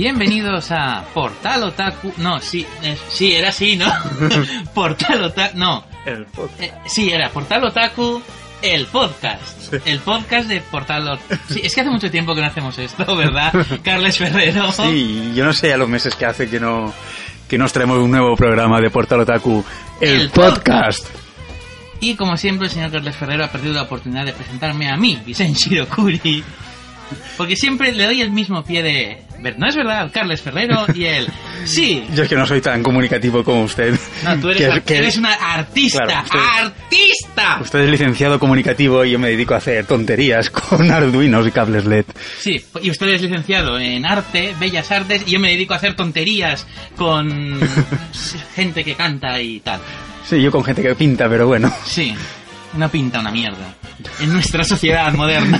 Bienvenidos a Portal Otaku. No, sí, eh, sí, era así, ¿no? Portal Otaku. No. El. Eh, sí, era Portal Otaku, el podcast. El podcast de Portal. Sí, es que hace mucho tiempo que no hacemos esto, ¿verdad? Carles Ferrero. Sí, yo no sé a los meses que hace que no que nos traemos un nuevo programa de Portal Otaku, el, El podcast. Y como siempre, el señor Carles Ferrero ha perdido la oportunidad de presentarme a mí, Vicente Shirokuri. Porque siempre le doy el mismo pie de... ¿No es verdad? Carles Ferrero y él. Sí. Yo es que no soy tan comunicativo como usted. No, tú eres, Que- eres una artista. Claro, usted- ¡Artista! Usted es licenciado comunicativo y yo me dedico a hacer tonterías con arduinos y cables LED. Sí, y usted es licenciado en arte, bellas artes, y yo me dedico a hacer tonterías con gente que canta y tal. Sí, yo con gente que pinta, pero bueno. Sí, no pinta una mierda. En nuestra sociedad moderna.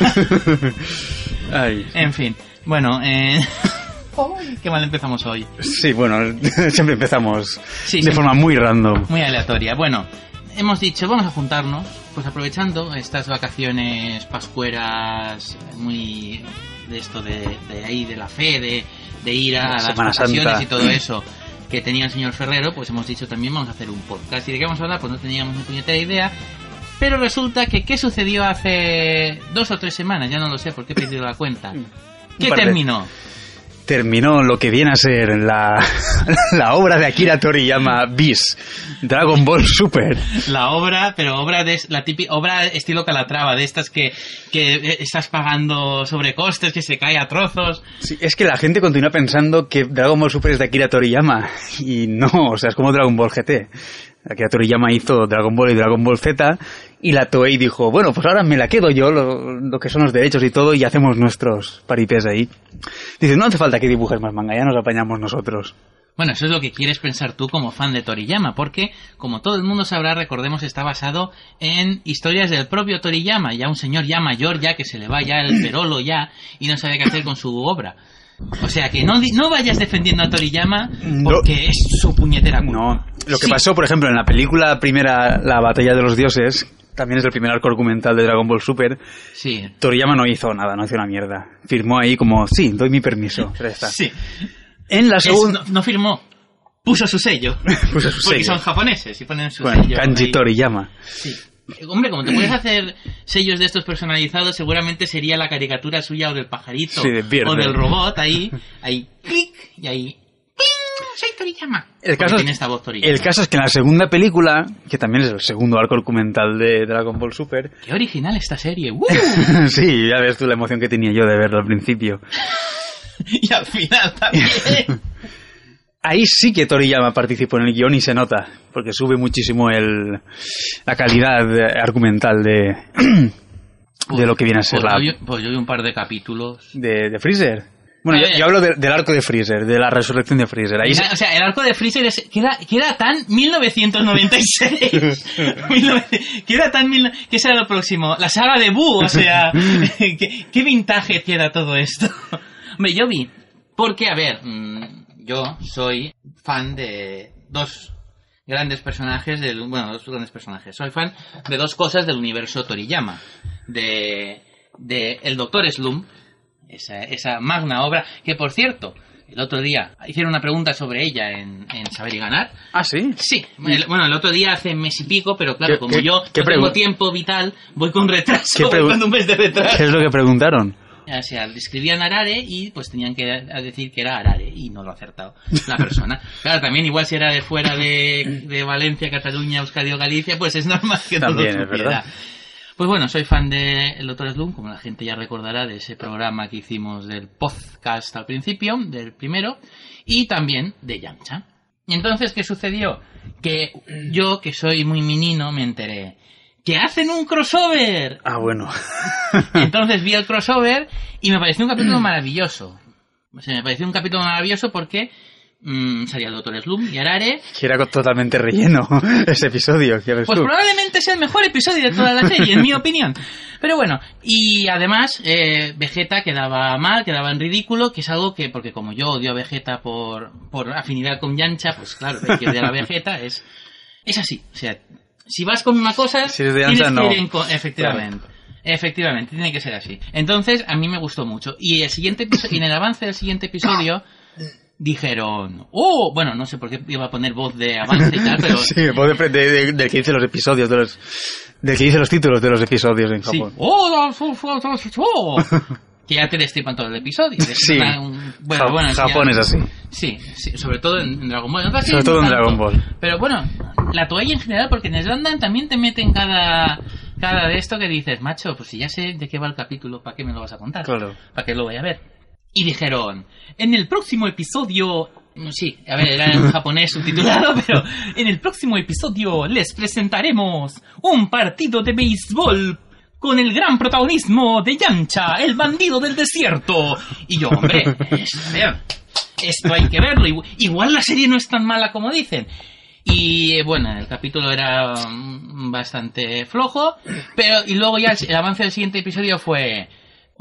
Ay. En fin, bueno, eh... Qué mal empezamos hoy. Sí, bueno, siempre empezamos Sí, de siempre. forma muy random. Muy aleatoria. Bueno, hemos dicho, vamos a juntarnos, pues aprovechando estas vacaciones pascueras muy de esto de, de ahí, de la fe, de, de ir a las vacaciones y todo eso que tenía el señor Ferrero, pues hemos dicho también vamos a hacer un podcast. ¿Y de qué vamos a hablar? Pues no teníamos ni puñetera idea. Pero resulta que, ¿qué sucedió hace dos o tres semanas? Ya no lo sé porque he perdido la cuenta. ¿Qué terminó? Terminó lo que viene a ser la, la obra de Akira Toriyama Bis, Dragon Ball Super. La obra, pero obra de la típica obra estilo Calatrava, de estas que, que eh, estás pagando sobrecostes, que se cae a trozos. Sí, es que la gente continúa pensando que Dragon Ball Super es de Akira Toriyama. Y no, o sea, es como Dragon Ball GT. Akira Toriyama hizo Dragon Ball y Dragon Ball Z. Y la Toei dijo, bueno, pues ahora me la quedo yo, lo, lo que son los derechos y todo, y hacemos nuestros paripés ahí. Dice, no hace falta que dibujes más manga, ya nos apañamos nosotros. Bueno, eso es lo que quieres pensar tú como fan de Toriyama, porque, como todo el mundo sabrá, recordemos, está basado en historias del propio Toriyama, ya un señor ya mayor, ya que se le va ya el perolo ya, y no sabe qué hacer con su obra. O sea que no, no vayas defendiendo a Toriyama porque es su puñetera culpa. No, lo que Sí. pasó, por ejemplo, en la película primera, La Batalla de los Dioses, también es el primer arco argumental de Dragon Ball Super, Sí, Toriyama no hizo nada, no hizo una mierda. Firmó ahí como, sí, doy mi permiso. Ya está. sí. En la segunda... no, no firmó, puso su sello. Puso su Porque sello. son japoneses y ponen su Bueno, sello. Kanji ahí. Toriyama. Sí. Hombre, como te puedes hacer sellos de estos personalizados, seguramente sería la caricatura suya o del pajarito Sí, o del robot ahí, ahí, clic, y ahí. Soy Toriyama. El caso, tiene es, esta voz Toriyama. el caso es que en la segunda película, que también es el segundo arco argumental de Dragon Ball Super, Qué original esta serie. ¡Uh! sí, ya ves tú la emoción que tenía yo de verlo al principio. y al final también. Ahí sí que Toriyama participó en el guion y se nota, porque sube muchísimo el, la calidad argumental de, de lo que viene a ser pues, la, yo, pues yo vi un par de capítulos. de, de Freezer. Bueno, yo, hablo de- del arco de Freezer, de la resurrección de Freezer. Ahí se- O sea, el arco de Freezer es- queda, queda tan 1996. 1900 queda tan... mil- ¿Qué será lo próximo? La saga de Boo, o sea... ¿qué, qué vintage queda todo esto? Hombre, yo vi... Porque, a ver, mm, yo soy fan de dos grandes personajes del... Bueno, dos grandes personajes. Soy fan de dos cosas del universo Toriyama. De... De El Doctor Slump, esa, esa magna obra, que por cierto, el otro día hicieron una pregunta sobre ella en, en Saber y Ganar. Ah, sí. Sí, el- bueno, el otro día hace mes y pico, pero claro, ¿Qué- como qué- yo qué no tengo tiempo vital, voy con retraso, ¿Qué voy con un mes de ¿Qué retraso. es lo que preguntaron? O sea, escribían Arare y pues tenían que decir que era Arare y no lo ha acertado la persona. Claro, también igual si era de fuera de, de Valencia, Cataluña, Euskadi o Galicia, pues es normal que no También, lo es supiera. verdad. Pues bueno, soy fan de El Doctor Slum, como la gente ya recordará de ese programa que hicimos del podcast al principio, del primero, y también de Yamcha. Y entonces, ¿qué sucedió? Que yo, que soy muy menino, me enteré que hacen un crossover. Ah, bueno. Entonces vi el crossover y me pareció un capítulo maravilloso. O sea, me pareció un capítulo maravilloso porque mm, salía el Doctor Slum y Arare. Que era totalmente relleno ese episodio. ¿qué ves Pues tú? probablemente sea el mejor episodio de toda la serie, en mi opinión. Pero bueno, y además eh, Vegeta quedaba mal, quedaba en ridículo, que es algo que, porque como yo odio a Vegeta por, por afinidad con Yancha, pues claro, hay que odiar a Vegeta es, es así. O sea, si vas con una cosa, Si eres de tienes Yancha, que no. ir en Efectivamente. Efectivamente, tiene que ser así. Entonces, a mí me gustó mucho. Y el siguiente episodio, y en el avance del siguiente episodio, dijeron, oh, bueno, no sé por qué iba a poner voz de avance y tal, pero Sí, voz de, de- de- del que dice los episodios, de los, del que dice los títulos de los episodios en Sí. Japón. ¡Oh, su- su- su! que ya te destripan todo el episodio. Sí. un- bueno, Ja- bueno, ya- Japón es así. Sí, sí, sobre todo en, en Dragon Ball. Otras Sobre todo no en tanto. Dragon Ball. Pero bueno, la toalla en general, porque en Slandan también te meten cada, cada de esto que dices, macho, pues si ya sé de qué va el capítulo, ¿para qué me lo vas a contar? Claro. Para que lo vaya a ver. Y dijeron, en el próximo episodio... no, Sí, a ver, era en japonés subtitulado, pero en el próximo episodio les presentaremos un partido de béisbol con el gran protagonismo de Yancha, el bandido del desierto. Y yo, hombre, es- a ver, esto hay que verlo. Igu- Igual la serie no es tan mala como dicen. Y eh, bueno, el capítulo era mm, bastante flojo, pero y luego ya el, el avance del siguiente episodio fue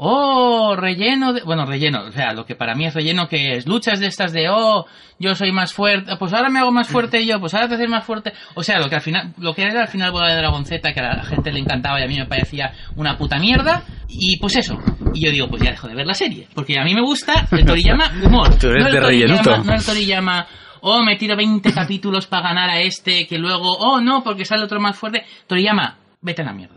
oh, relleno de, bueno, relleno, o sea, lo que para mí es relleno que es luchas de estas de oh, yo soy más fuerte, pues ahora me hago más fuerte yo, pues ahora te haces más fuerte, o sea, lo que al final lo que era al final bola de Dragon Z que a la gente le encantaba y a mí me parecía una puta mierda y pues eso. Y yo digo, pues ya dejo de ver la serie, porque a mí me gusta el Toriyama humor. Tú eres no el de Toriyama- rellenuto. no el Toriyama, oh, me tiro 20 capítulos para ganar a este, que luego, oh, no, porque sale otro más fuerte. Toriyama, vete a la mierda.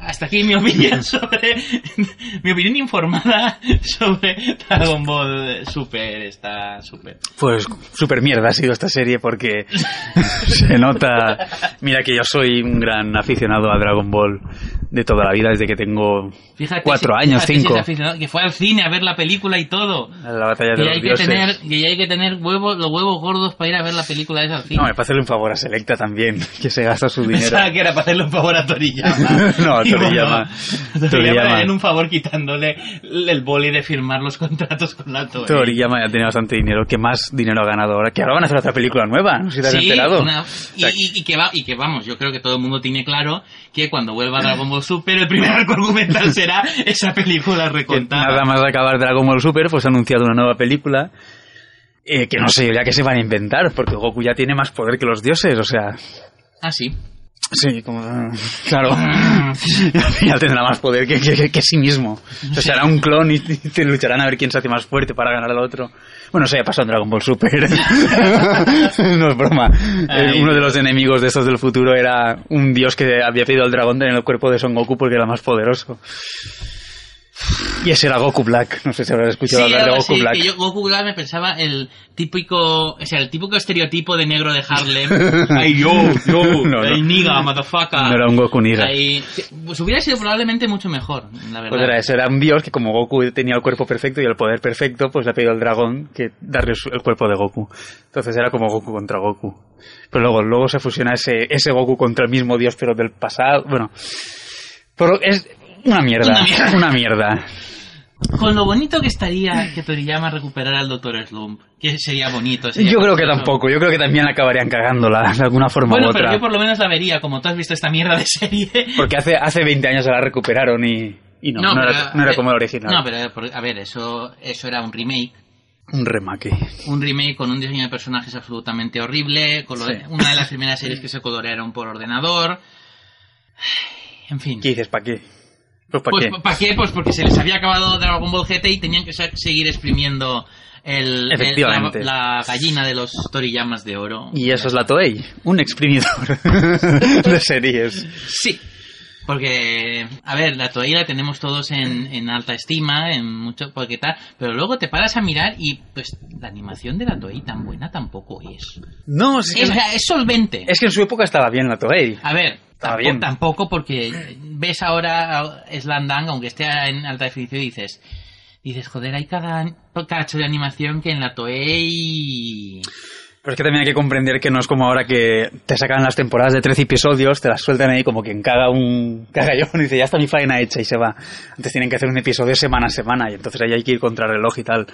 Hasta aquí mi opinión sobre, mi opinión informada sobre Dragon Ball Super, está super. Pues super mierda ha sido esta serie porque se nota... Mira que yo soy un gran aficionado a Dragon Ball de toda la vida, desde que tengo Fíjate cuatro si- años, si cinco. es aficionado, que fue al cine a ver la película y todo. La batalla de Que los hay que dioses. tener, que hay que tener huevos, los huevos gordos para ir a ver la película esa al cine. No, me para hacerle un favor a Selecta también, que se gasta su dinero. Pensaba que era para hacerle un favor a Toriyama. No, Toriyama. Toriyama Toriyama. en un favor quitándole el boli de firmar los contratos con la Toei. Toriyama ya tiene bastante dinero, que más dinero ha ganado ahora. Que ahora van a hacer otra película nueva, no sé si te has Sí, enterado. una- O y, sea, y- y que va, y que vamos, yo creo que todo el mundo tiene claro que cuando vuelva Dragon Ball Super el primer arco argumental será esa película recontada. nada más de acabar Dragon Ball Super, pues ha anunciado una nueva película. eh, que no sé ya que se van a inventar, porque Goku ya tiene más poder que los dioses, o sea. Ah, sí. Sí, como. Claro. ya tendrá más poder que, que, que- sí mismo. O sea, será un clon y, te lucharán a ver quién se hace más fuerte para ganar al otro. Bueno, eso ya pasó en Dragon Ball Super. no es broma. Eh, Ay, Uno de los enemigos de estos del futuro era un dios que había pedido al dragón tener el cuerpo de Son Goku porque era más poderoso. Y ese era Goku Black. No sé si habrás escuchado Sí, hablar de Goku así, Black. que yo Goku Black me pensaba el típico, o sea, el típico estereotipo de negro de Harlem. Ay, yo, yo, No, ay, no. niga, motherfucker. No era un Goku Niga. Ahí, pues hubiera sido probablemente mucho mejor, la verdad. Pues era eso, era un dios que como Goku tenía el cuerpo perfecto y el poder perfecto, pues le ha pedido al dragón que darle el cuerpo de Goku. Entonces era como Goku contra Goku. Pero luego, luego se fusiona ese, ese Goku contra el mismo dios, pero del pasado. Bueno, pero es una mierda. Una mierda. Una mierda. Con lo bonito que estaría que Toriyama recuperara al Dr. Slump, que sería bonito. sería Yo creo que tampoco. Yo creo que también acabarían cagándola de alguna forma Bueno, u pero otra. yo por lo menos la vería, como tú has visto esta mierda de serie. Porque hace, hace 20 años se la recuperaron y, y no, no, pero, era, no era a ver, como el original. No, pero a ver, eso, eso era un remake. Un remake. Un remake con un diseño de personajes absolutamente horrible, Sí. una de las primeras series que se colorearon por ordenador. En fin. ¿Qué dices? ¿Para qué? Pues ¿para Pues, qué? ¿Para qué? Pues porque se les había acabado Dragon Ball GT y tenían que se- seguir exprimiendo el, la, la gallina de los Toriyamas de oro. Y eso es la Toei, un exprimidor de series. Sí. Porque, a ver, la Toei la tenemos todos en, en alta estima, en mucho, porque tal, pero luego te paras a mirar y, pues, la animación de la Toei tan buena tampoco es. No, es que, Es, es solvente. es que en su época estaba bien la Toei. A ver, tampoco, bien. tampoco porque ves ahora Slandang, aunque esté en alta definición, y dices, dices, joder, hay cada cacho de animación que en la Toei... Pero es que también hay que comprender que no es como ahora que te sacan las temporadas de 13 episodios, te las sueltan ahí como quien caga un cagallón y dice, ya está mi faena hecha y se va. Antes tienen que hacer un episodio semana a semana y entonces ahí hay que ir contra reloj y tal.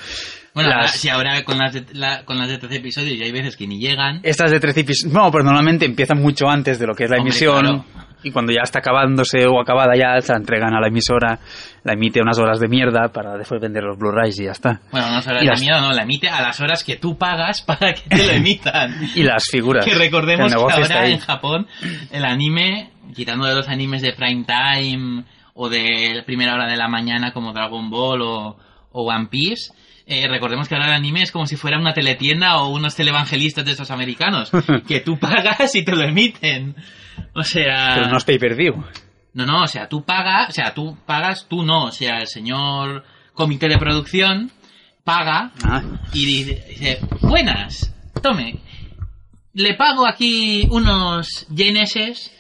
Bueno, Las- si ahora con las, de, la- con las de 13 episodios ya hay veces que ni llegan. Estas de 13 episodios, no, pero normalmente empiezan mucho antes de lo que es la Hombre, emisión claro. Y cuando ya está acabándose o acabada ya se la entregan a la emisora, la emite unas horas de mierda para después vender los Blu-rays y ya está. Bueno, Y la las- miedo, no, la emite a las horas que tú pagas para que te lo emitan. Y las figuras. que recordemos que ahora en Japón el anime, quitando de los animes de prime time o de primera hora de la mañana como Dragon Ball o, o One Piece, eh, recordemos que ahora el anime es como si fuera una teletienda o unos televangelistas de esos americanos, que tú pagas y te lo emiten. O sea... Pero no es pay-per-view. No, no, o sea, tú pagas, o sea, tú pagas, tú no, o sea, el señor comité de producción paga Ah. y dice, dice, buenas, tome, le pago aquí unos yeneses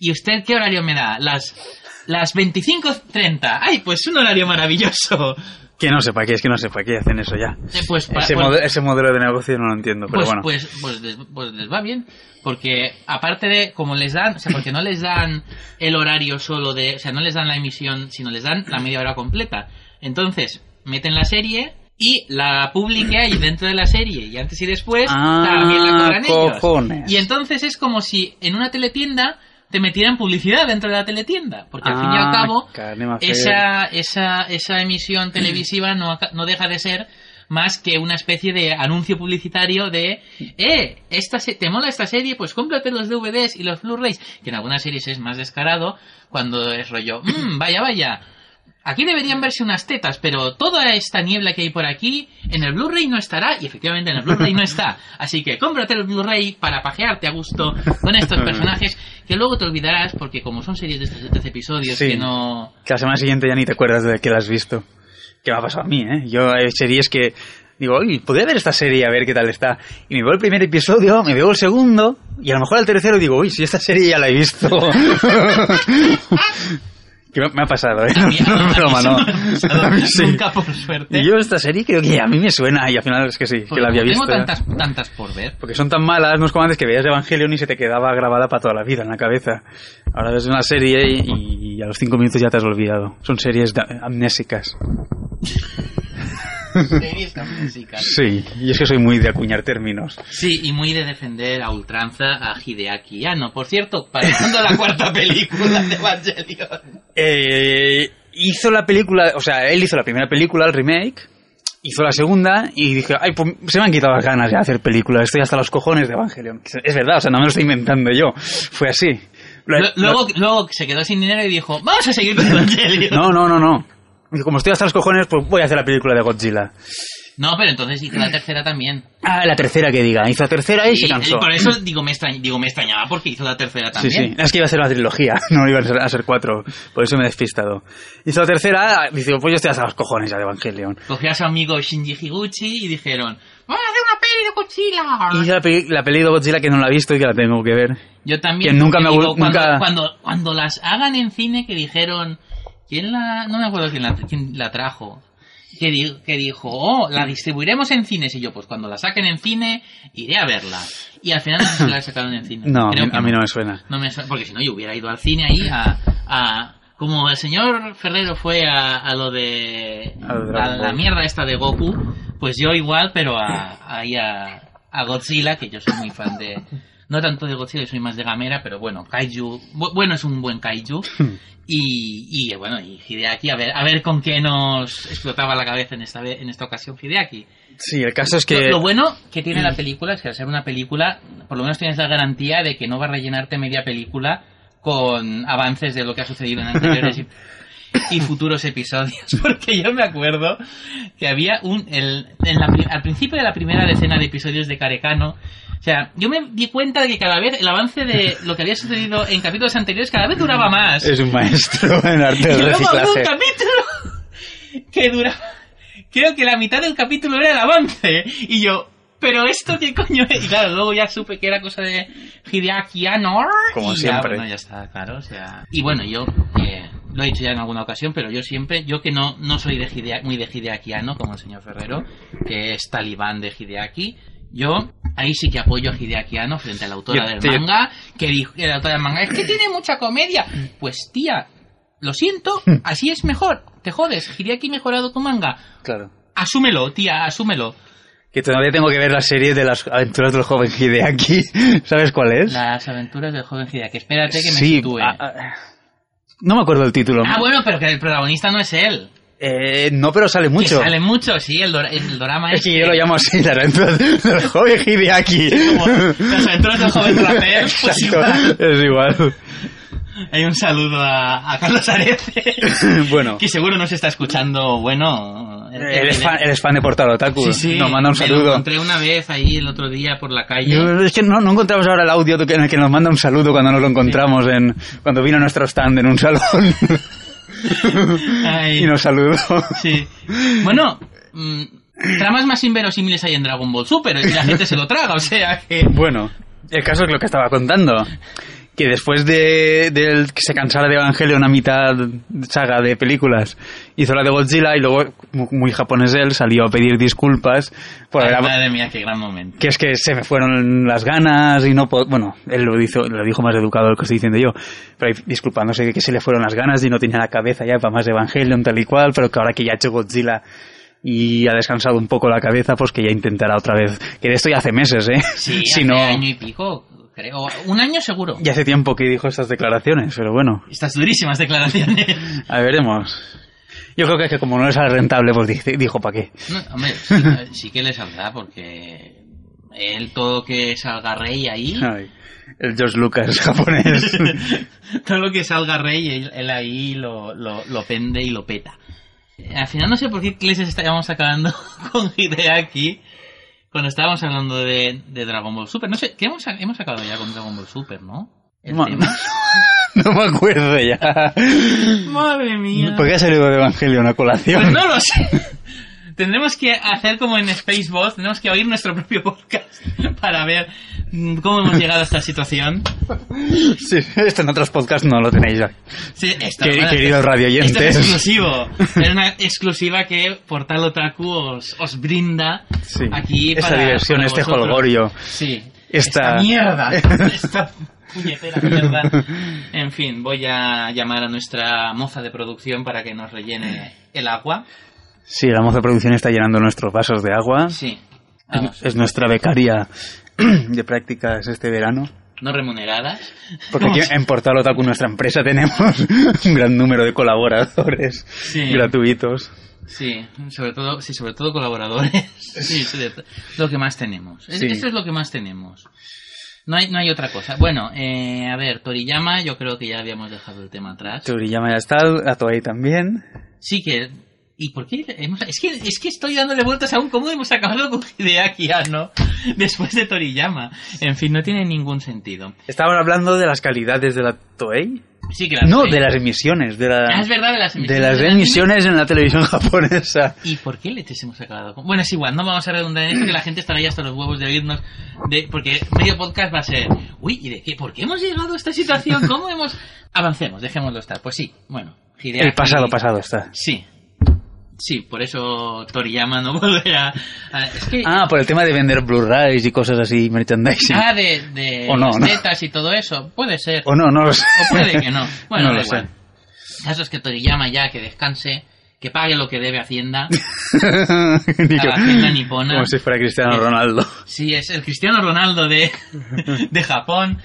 y usted qué horario me da? Las, las 25.30. Ay, pues un horario maravilloso. Que no sé para qué, es que no sé para qué hacen eso ya. Eh, Pues, Ese, pues- mode- ese modelo de negocio no lo entiendo, pero pues, bueno. pues, pues, les, pues les va bien. Porque aparte de, como les dan, o sea, porque no les dan el horario solo de, o sea, no les dan la emisión, sino les dan la media hora completa. Entonces, meten la serie y la publi que hay dentro de la serie y antes y después Ah, también la cobran cojones. ellos. Y entonces es como si en una teletienda te metieran publicidad dentro de la teletienda. Porque al fin y al Ah, cabo, esa, esa, esa emisión televisiva no, no deja de ser más que una especie de anuncio publicitario de eh, esta se- ¿te mola esta serie? Pues cómprate los DVDs y los Blu-rays, que en algunas series es más descarado cuando es rollo, "Mm, vaya, vaya, aquí deberían verse unas tetas, pero toda esta niebla que hay por aquí, en el Blu-ray no estará, y efectivamente en el Blu-ray no está. Así que cómprate el Blu-ray para pajearte a gusto con estos personajes, que luego te olvidarás, porque como son series de estos de 13 episodios Sí. que no... Que la semana siguiente ya ni te acuerdas de que la has visto. Que me ha pasado a mí, ¿eh? Yo hay series que digo, oye, podría ver esta serie a ver qué tal está. Y me veo el primer episodio, me veo el segundo, y a lo mejor el tercero digo, uy, si esta serie ya la he visto. que me, ha pasado, ¿eh? No, mí broma, no. A mí sí. Nunca, por suerte. Y yo esta serie creo que a mí me suena, y al final es que sí, que la había visto. Tengo tantas, tantas por ver. Porque son tan malas, no es como antes que veías Evangelion y se te quedaba grabada para toda la vida en la cabeza. Ahora ves una serie y, y a los cinco minutos ya te has olvidado. Son series amnésicas. Series musicales. Sí, y es que soy muy de acuñar términos. Sí, y muy de defender a ultranza a Hideaki Anno. Por cierto, pareciendo la cuarta película de Evangelion. Eh, hizo la película, o sea, él hizo la primera película, el remake, hizo la segunda y dije, ay, pues se me han quitado las ganas de hacer películas, estoy hasta los cojones de Evangelion. Es verdad, o sea, no me lo estoy inventando yo, fue así. Lo- Lu- Luego, luego se quedó sin dinero y dijo, vamos a seguir con Evangelion. No, no, no, no. Y como estoy hasta los cojones, pues voy a hacer la película de Godzilla. No, pero entonces hizo la tercera también. Ah, la tercera que diga. Hizo la tercera y, Y, se y cansó. por eso digo me, extrañ- digo, me extrañaba porque hizo la tercera Sí, también. sí. Es que iba a ser una trilogía, no iba a ser, a ser cuatro. Por eso me he despistado. Hizo la tercera, dice, pues yo estoy hasta los cojones ya de Evangelion. Cogió a su amigo Shinji Higuchi y dijeron, vamos a hacer una peli de Godzilla. Y hizo la, peli- la peli de Godzilla que no la he visto y que la tengo que ver. Yo también. Que nunca me digo, gu- cuando, nunca- cuando, cuando las hagan en cine, que dijeron. ¿Quién la.? No me acuerdo quién la, quién la trajo. Que, di- que dijo, oh, la distribuiremos en cines. Y yo, pues cuando la saquen en cine, iré a verla. Y al final no sé si la sacaron en cine. No, a mí, que a mí no me suena. No me suena, porque si no, yo hubiera ido al cine ahí a. a- como el señor Ferrero fue a, a lo de. A la, mierda esta de Goku, pues yo igual, pero a, ahí a, a Godzilla, que yo soy muy fan de. No tanto de Godzilla, soy más de Gamera, pero bueno, Kaiju. bu- Bueno, es un buen Kaiju. Y, y bueno, y Hideaki, a ver, a ver con qué nos explotaba la cabeza en esta, en esta ocasión Hideaki. Sí, el caso es que... Lo, lo bueno que tiene la película es que al ser una película, por lo menos tienes la garantía de que no va a rellenarte media película con avances de lo que ha sucedido en anteriores y, y futuros episodios. Porque yo me acuerdo que había un. El, en la al principio de la primera decena de episodios de Carecano, O sea, yo me di cuenta de que cada vez el avance de lo que había sucedido en capítulos anteriores cada vez duraba más. Es un maestro en arte luego había un reciclaje. capítulo que duraba... Creo que la mitad del capítulo era el avance. Y yo, ¿pero esto qué coño es? Y claro, luego ya supe que era cosa de Hideaki Anno. Como y siempre. Ya, bueno, ya está, claro. O sea... Y bueno, yo... eh, lo he dicho ya en alguna ocasión, pero yo siempre, yo que no, no soy de Hidea- muy de Hideakiano, como el señor Ferrero, que es talibán de Hideaki, yo ahí sí que apoyo a Hideaki Anno frente a la autora Yo- del tío. manga, que dijo que la autora del manga es que tiene mucha comedia. Pues tía, lo siento, así es mejor. Te jodes, Hideaki ha mejorado tu manga. Claro. Asúmelo, tía, asúmelo. Que todavía tengo que ver la serie de las aventuras del joven Hideaki. ¿Sabes cuál es? Las aventuras del joven Hideaki. Espérate que me sí. sitúe. ah, ah, no me acuerdo el título. Ah, bueno, pero que el protagonista no es él. Eh, no, pero sale mucho. Que sale mucho, sí, el, el drama Es que yo lo llamo así, las aventuras del joven Hideaki. Como las aventuras del joven rapper, pues igual. es igual. Hay un saludo a, a Carlos Arece, bueno, que seguro nos está escuchando, bueno... él es, fan, él es fan de Portal Otaku. Sí, sí, Nos manda un me lo saludo. encontré una vez ahí el otro día por la calle. Yo- es que no, no encontramos ahora el audio en el que nos manda un saludo cuando nos lo encontramos en cuando vino a nuestro stand en un salón Ay, y nos saludó. sí. Bueno, mm, tramas más inverosímiles hay en Dragon Ball Super y la gente se lo traga, o sea que... Bueno, el caso es lo que estaba contando. Que después de, del que se cansara de Evangelion a mitad saga de películas, hizo la de Godzilla y luego, mu- muy japonés él, salió a pedir disculpas por Ay, haber- madre mía, qué gran momento. que es que se me fueron las ganas y no po- bueno él lo dijo lo dijo más educado de lo que estoy diciendo yo pero disculpándose de que se le fueron las ganas y no tenía la cabeza ya para más Evangelion tal y cual pero que ahora que ya ha hecho Godzilla y ha descansado un poco la cabeza pues que ya intentará otra vez que de esto ya hace meses eh Sí, si hace no año y pico, creo. Un año seguro. ya hace tiempo que dijo estas declaraciones pero bueno Estas durísimas declaraciones. a ver, veremos yo creo que, es que como no le sale rentable pues dijo para qué No, hombre, sí, sí que le saldrá porque él todo que salga rey ahí, Ay, el George Lucas japonés todo lo que salga rey, él, ahí lo, lo, lo pende y lo peta. Al final no sé por qué clases estábamos acabando con Hideaki cuando estábamos hablando de, de Dragon Ball Super. No sé, ¿qué hemos, hemos acabado ya con Dragon Ball Super, no? El No, tema. no me acuerdo ya Madre mía. ¿Por qué ha salido de Evangelion a colación? Pues no lo sé. Tendremos que hacer como en Spaceball, tenemos que oír nuestro propio podcast para ver mm, cómo hemos llegado a esta situación. Sí, esto en otros podcasts no lo tenéis ya. Sí, esto, Quer- bueno, queridos radioyentes. Esto es exclusivo. Es una exclusiva que Portal Otaku os, os brinda Sí, aquí esa para, diversión, para este holgorio. Sí. Esta- Esta mierda. Esta puñetera mierda. En fin, voy a llamar a nuestra moza de producción para que nos rellene el agua. Sí, la moza de producción está llenando nuestros vasos de agua. Sí. Es, Vamos. es nuestra becaria de prácticas este verano. No remuneradas. Porque aquí en Portal Otaku, nuestra empresa, tenemos un gran número de colaboradores Sí. gratuitos. Sí, sobre todo, sí, sobre todo colaboradores. Sí, lo que más tenemos. Sí. Esto es lo que más tenemos. No hay, no hay otra cosa. Bueno, eh, a ver, Toriyama, yo creo que ya habíamos dejado el tema atrás. Toriyama ya está, a Toei también. Sí que... ¿Y por qué hemos- Es que, es que estoy dándole vueltas aún cómo hemos acabado con Hideaki ¿no? Después de Toriyama. En fin, no tiene ningún sentido. Estaban hablando de las calidades de la Toei. Sí que las No, de las emisiones. De, la- Ah, es verdad, de las de emisiones. las del anime. emisiones en la televisión japonesa. ¿Y por qué leches hemos acabado con.? Bueno, es igual, no vamos a redundar en esto, que la gente estará ya hasta los huevos de oírnos. De... Porque medio podcast va a ser. Uy, ¿y de qué? ¿Por qué hemos llegado a esta situación? ¿Cómo hemos.? Avancemos, dejémoslo estar. Pues sí, bueno. Hideaki- El pasado, pasado está. Sí. Sí, por eso Toriyama no volverá. a- Es que. Ah, por el tema de vender Blu-rays y cosas así, merchandising. Ah, de, de O y todo eso. Puede ser. O no, no lo sé. O puede que no. Bueno, No da lo igual. El caso es que Toriyama ya que descanse, que pague lo que debe Hacienda. Digo, la Hacienda nipona. Como si fuera Cristiano Ronaldo. Sí, es el Cristiano Ronaldo de, de Japón.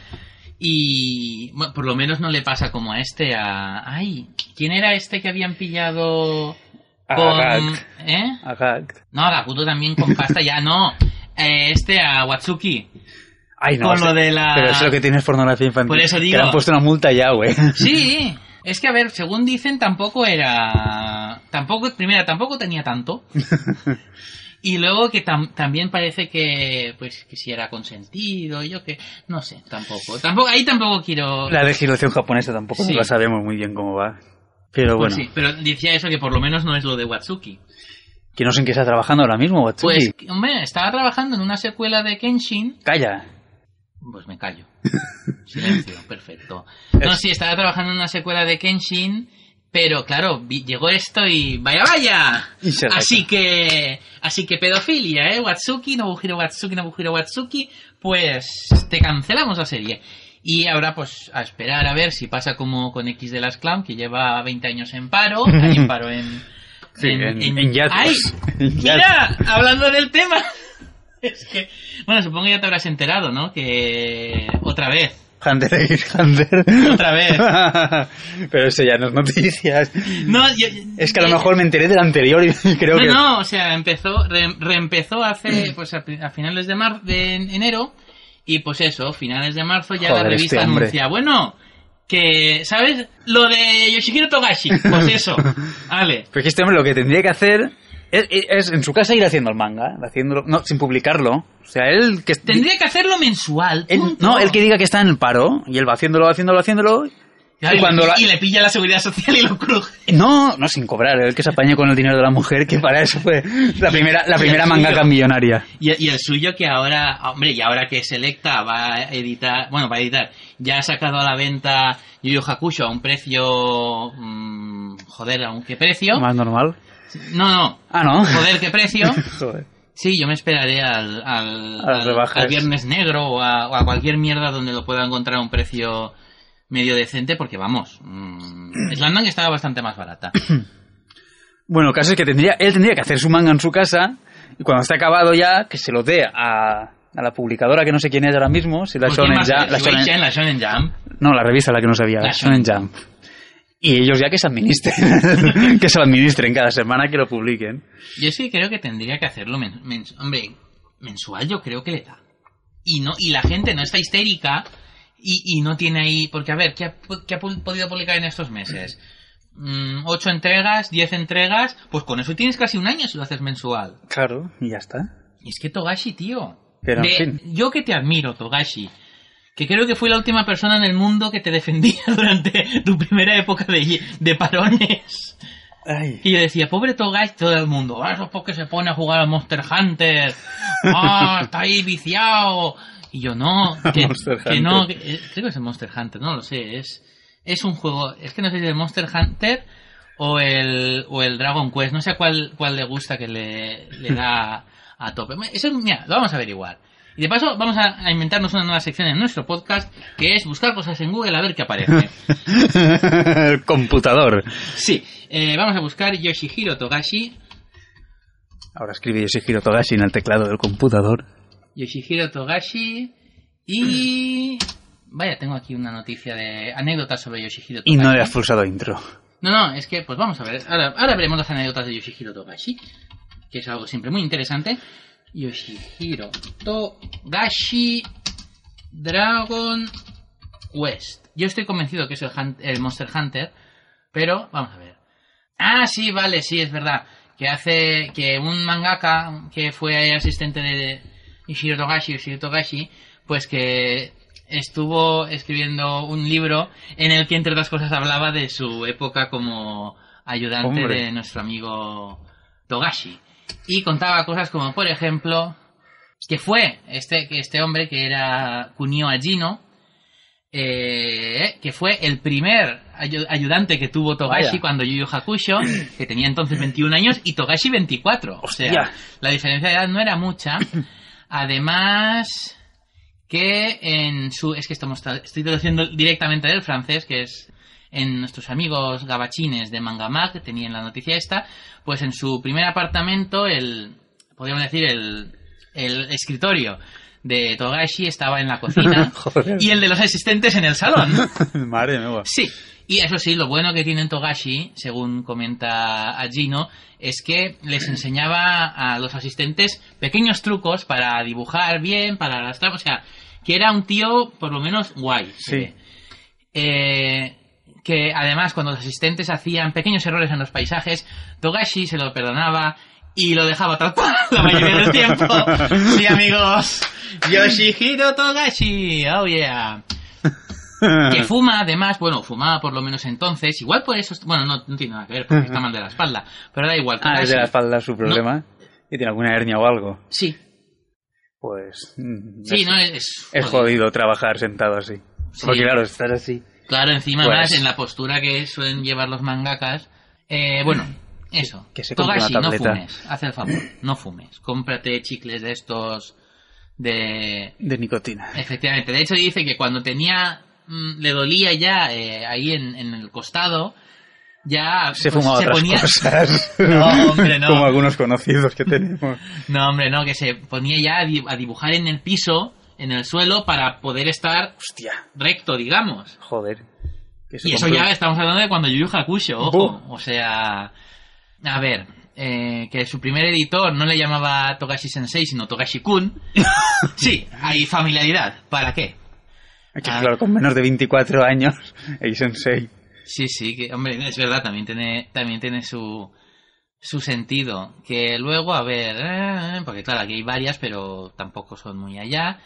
Y bueno, por lo menos no le pasa como a este, a... Ay, ¿quién era este que habían pillado A con... ¿Eh? No, a Gakuto también con pasta, ya no. Eh, este, a Watsuki. Ay, no. Con sé. lo de la- Pero eso es lo que tienes pornografía infantil. Por eso Que digo. le han puesto una multa ya, güey. Sí, es que a ver, según dicen, tampoco era... Tampoco, primera, tampoco tenía tanto. Y luego que tam- también parece que, pues, que si era consentido, yo que, no sé, tampoco. Tampoco, ahí tampoco quiero... La legislación japonesa tampoco Sí. la sabemos muy bien cómo va. Pero Pues bueno, sí, pero decía eso que por lo menos no es lo de Watsuki. que no sé en qué está trabajando ahora mismo, Watsuki. Pues, hombre, estaba trabajando en una secuela de Kenshin. Calla. Pues me callo. Silencio, perfecto. No, sí, estaba trabajando en una secuela de Kenshin, pero claro, llegó esto y vaya vaya. Y Así que, así que pedofilia, ¿eh? Watsuki, Nobuhiro Watsuki, Nobuhiro Watsuki, pues te cancelamos la serie. Y ahora pues a esperar a ver si pasa como con X de las Clown, que lleva 20 años en paro, en paro en... Sí, en- en. ¡Ay! En Mira, hablando del tema. Es que, bueno, supongo que ya te habrás enterado, ¿no? Que otra vez, Hunter x Hunter. Otra vez. Pero eso ya no es noticias. No, yo- Es que a lo eh, mejor me enteré del anterior y creo no, que... no, o sea, empezó, re- reempezó hace, pues a, a finales de, mar, de enero, y pues eso, finales de marzo ya Joder, la revista este anuncia, bueno, que, ¿sabes? Lo de Yoshihiro Togashi, pues eso, vale. Porque este hombre lo que tendría que hacer es, es en su casa ir haciendo el manga, haciéndolo, no, sin publicarlo. O sea, él que... Tendría que hacerlo mensual, él- no, él que diga que está en el paro y él va haciéndolo, haciéndolo, haciéndolo. Claro, y cuando y, la- y le pilla la seguridad social y lo cruje. No, no sin cobrar, él que se apañe con el dinero de la mujer, que para eso fue la primera, la el primera suyo. mangaka millonaria. Y, y el suyo que ahora, hombre, y ahora que Selecta va a editar, bueno, va a editar, ya ha sacado a la venta Yu Yu Hakusho a un precio, mm, joder, ¿a un qué precio? Más normal. No, no, Ah, ¿no? joder, ¿qué precio? Joder. Sí, yo me esperaré al, al, al- Viernes Negro o a, o a cualquier mierda donde lo pueda encontrar a un precio medio decente, porque vamos, mm, Slandang estaba bastante más barata. Bueno, el caso es que tendría, él tendría que hacer su manga en su casa y cuando esté acabado ya, que se lo dé a, a la publicadora que no sé quién es ahora mismo, si la ¿Por quién Shonen Jump, la Shonen- Shueisha en la Shonen Jump. no, la revista la que no sabía, La la Shonen Jump. Y ellos ya que se administren, que se lo administren cada semana que lo publiquen. Yo sí creo que tendría que hacerlo men- hombre, mensual yo creo que le da. Y no y la gente no está histérica y, y no tiene ahí porque a ver, ¿qué ha, qué ha podido publicar en estos meses? Mm, ocho entregas, diez entregas, pues con eso tienes casi un año si lo haces mensual. Claro, y ya está. Y es que Togashi, tío. Pero, en fin. Yo que te admiro, Togashi. Que creo que fui la última persona en el mundo que te defendía durante tu primera época de, de parones. Ay. Y yo decía, pobre Togashi, todo el mundo, ah, eso es porque se pone a jugar al Monster Hunter, ah, está ahí viciado. Y yo, no, que, que no, que- eh, creo que es el Monster Hunter, no lo sé, es, es un juego, es que no sé si es el Monster Hunter o el, o el Dragon Quest, no sé cuál, cuál le gusta que le, le da a tope. Eso, mira, lo vamos a averiguar. Y de paso vamos a, a inventarnos una nueva sección en nuestro podcast, que es buscar cosas en Google a ver qué aparece. el computador. Sí, eh, vamos a buscar Yoshihiro Togashi. Ahora escribe Yoshihiro Togashi en el teclado del computador. Yoshihiro Togashi. Y. Vaya, tengo aquí una noticia de anécdotas sobre Yoshihiro Y Togashi. no le has pulsado intro. No, no, es que, pues vamos a ver. Ahora, ahora veremos las anécdotas de Yoshihiro Togashi, que es algo siempre muy interesante. Yoshihiro Togashi Dragon Quest. Yo estoy convencido que es el, el Monster Hunter, pero vamos a ver. Ah, sí, vale, sí, es verdad. Que hace que un mangaka que fue asistente de Yoshihiro Togashi, Yoshihiro Togashi, pues que estuvo escribiendo un libro en el que entre otras cosas hablaba de su época como ayudante Hombre. de nuestro amigo Togashi. Y contaba cosas como, por ejemplo, que fue este, que este hombre que era Kunio Ajino, eh, que fue el primer ayu- ayudante que tuvo Togashi Vaya. cuando Yu Yu Hakusho, que tenía entonces 21 años, y Togashi 24. O sea, la diferencia de edad no era mucha. Además, que en su... Es que estamos tra- estoy traduciendo directamente del francés, que es en nuestros amigos gabachines de Mangamag, que tenían la noticia esta, pues en su primer apartamento, el... Podríamos decir el, el escritorio de Togashi estaba en la cocina y el de los asistentes en el salón. Madre mía. Sí, y eso sí, lo bueno que tiene en Togashi, según comenta Ajino, es que les enseñaba a los asistentes pequeños trucos para dibujar bien, para arrastrar, o sea, que era un tío por lo menos guay. Sí. Eh, que además cuando los asistentes hacían pequeños errores en los paisajes, Togashi se lo perdonaba y lo dejaba tal cual la mayoría del tiempo. Sí, amigos. Yoshihiro Togashi, oh yeah. Que fuma, además, bueno, fumaba por lo menos entonces, igual por eso, bueno, no, no tiene nada que ver, porque está mal de la espalda, pero da igual. Ah, es de la espalda su problema. ¿Y tiene alguna hernia o algo? Sí, Pues. mm, sí, es, no, es... es jodido trabajar sentado así. Sí. Porque claro, estar así. Claro, encima Pues- más en la postura que suelen llevar los mangakas. Eh, bueno, eso. Que se Togashi, una no fumes. Haz el favor, no fumes. Cómprate chicles de estos de... De nicotina. Efectivamente. De hecho dice que cuando tenía... mm, le dolía ya eh, ahí en, en el costado, ya Se pues, fumaba se otras ponía... cosas. No, hombre, no. Como algunos conocidos que tenemos. No, hombre, no, que se ponía ya a di- a dibujar en el piso, en el suelo, para poder estar Hostia, recto, digamos. joder. Y eso compró- ya estamos hablando de cuando Yu Yu Hakusho, ojo. O sea, a ver, eh, que su primer editor no le llamaba Togashi Sensei, sino Togashi Kun. sí, hay familiaridad. ¿Para qué? Que, Ah. claro, con menos de 24 años, el sensei. Sí, sí, que, hombre, es verdad, también tiene, también tiene su, su sentido. Que luego, a ver, eh, porque claro, aquí hay varias, pero tampoco son muy allá.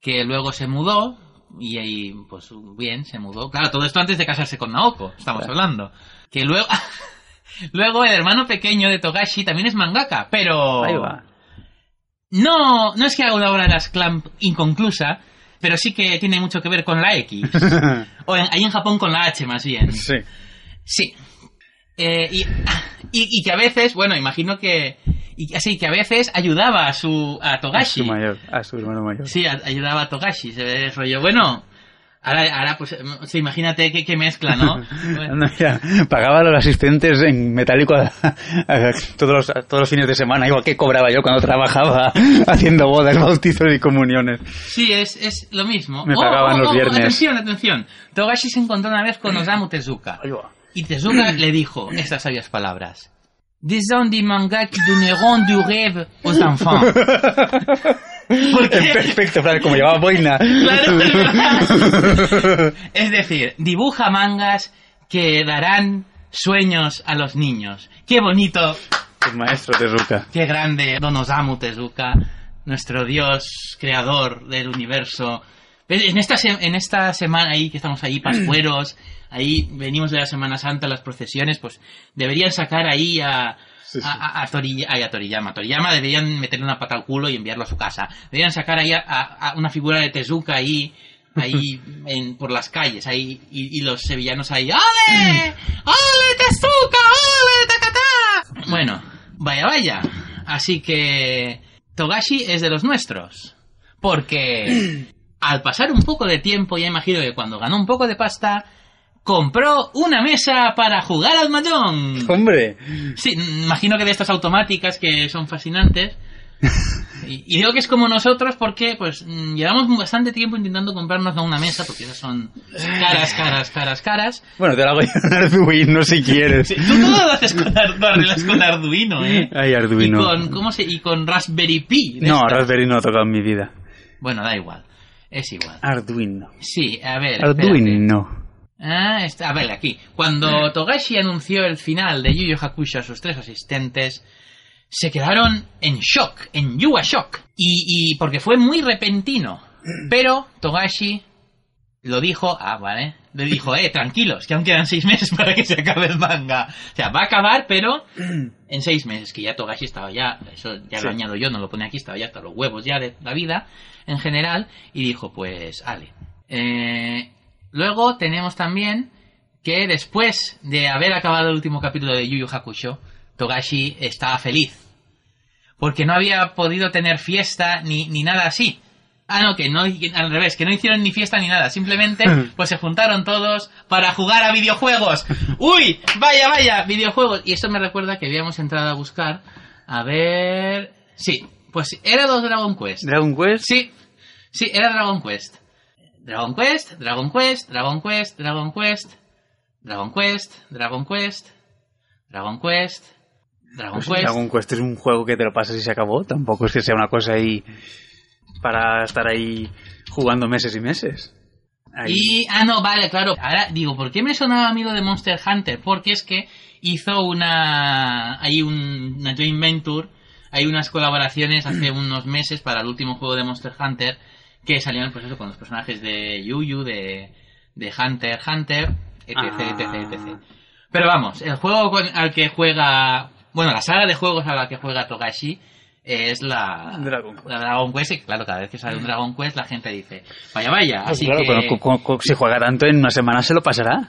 Que luego se mudó, y ahí, pues bien, se mudó. Claro, todo esto antes de casarse con Naoko, estamos Claro. hablando. Que luego, luego el hermano pequeño de Togashi también es mangaka, pero... Ahí va. No, no es que haga una obra de las Clamp inconclusa, pero sí que tiene mucho que ver con la X. o en- ahí en Japón con la H más bien. sí. Sí. Eh, y, y, y que a veces, bueno, imagino que. Y así que a veces ayudaba a su. a A Togashi. su mayor, a su hermano mayor. Sí, a- ayudaba a Togashi. Se ve el rollo. Bueno, ahora, ahora pues, sí, imagínate qué, qué mezcla, ¿no? Bueno, mira, pagaba a los asistentes en metálico a- a- todos, los, a todos los fines de semana, igual que cobraba yo cuando trabajaba haciendo bodas, bautizos y comuniones. sí, es, es lo mismo. Me pagaban los viernes. Atención, atención. Togashi se encontró una vez con Osamu Tezuka. Y Tezuka le dijo estas sabias palabras. Hommes des mangas qui donneront du rêve aux enfants. ¿Por qué? Perfecto, claro, como llevaba boina. Claro, es decir, dibuja mangas que darán sueños a los niños. Qué bonito, El maestro Tezuka. qué grande Don Osamu Tezuka, nuestro dios creador del universo. En esta, en esta semana ahí que estamos ahí, pascueros, ahí venimos de la Semana Santa, las procesiones, pues deberían sacar ahí a, Sí, sí. a, a, a Tori- ay, a Toriyama. Toriyama deberían meterle una pata al culo y enviarlo a su casa. Deberían sacar ahí a, una figura de Tezuka ahí, ahí en, por las calles, ahí, y, y los sevillanos ahí, ¡Ale! ¡Ale, Tezuka! ¡Ale, tacatá! Bueno, vaya, vaya. Así que Togashi es de los nuestros. Porque al pasar un poco de tiempo, ya imagino que cuando ganó un poco de pasta, compró una mesa para jugar al mahjong. Hombre, Sí, imagino que de estas automáticas que son fascinantes. Y, y digo que es como nosotros porque pues mm, llevamos bastante tiempo intentando comprarnos una mesa porque esas son caras, caras, caras, caras. bueno, te hago yo en Arduino si quieres. Sí, tú todo lo haces con, Ar- lo arreglas con Arduino, ¿eh? Ay, Arduino. Y con, ¿cómo se, y con Raspberry Pi. No. Raspberry no he tocado en mi vida. Bueno, da igual. Es igual. Arduino. Sí, a ver. Arduino. Ah, está, a ver, aquí. Cuando Togashi anunció el final de Yu Yu Hakusho a sus tres asistentes, se quedaron en shock, en Yuga Shock. Y, y porque fue muy repentino. Pero Togashi lo dijo, ah, vale, le dijo, eh, tranquilos, que aún quedan seis meses para que se acabe el manga. O sea, va a acabar, pero en seis meses, que ya Togashi estaba ya, eso ya lo añado yo, no lo pone aquí, estaba ya hasta los huevos ya de la vida en general, y dijo, pues, ale. Eh, luego tenemos también que después de haber acabado el último capítulo de Yu Yu Hakusho, Togashi estaba feliz. Porque no había podido tener fiesta ni, ni nada así. Ah, no, que no, al revés, que no hicieron ni fiesta ni nada. Simplemente, pues se juntaron todos para jugar a videojuegos. ¡Uy! Vaya, vaya, videojuegos. Y esto me recuerda que habíamos entrado a buscar. A ver. Sí, pues era los Dragon Quest. Dragon Quest. Sí, sí, era Dragon Quest. Dragon Quest, Dragon Quest, Dragon Quest, Dragon Quest, Dragon Quest, Dragon Quest, Dragon Quest, Dragon Pues Quest. Dragon Quest es un juego que te lo pasas y se acabó. Tampoco es que sea una cosa ahí para estar ahí jugando meses y meses. Ahí. Y, ah, no, vale, claro. Ahora digo, ¿por qué me sonaba a mí lo de Monster Hunter? Porque es que hizo una... Hay un, una joint venture, hay unas colaboraciones hace unos meses para el último juego de Monster Hunter que salieron pues eso, con los personajes de Yuyu, de, de Hunter, Hunter, etc, Ah. etc, etc. Pero vamos, el juego con- al que juega... Bueno, la saga de juegos a la que juega Togashi es la Dragon Quest. la Dragon Quest y claro, cada vez que sale un Dragon Quest la gente dice, vaya, vaya, Pues así claro, que... pero si juega tanto en una semana se lo pasará.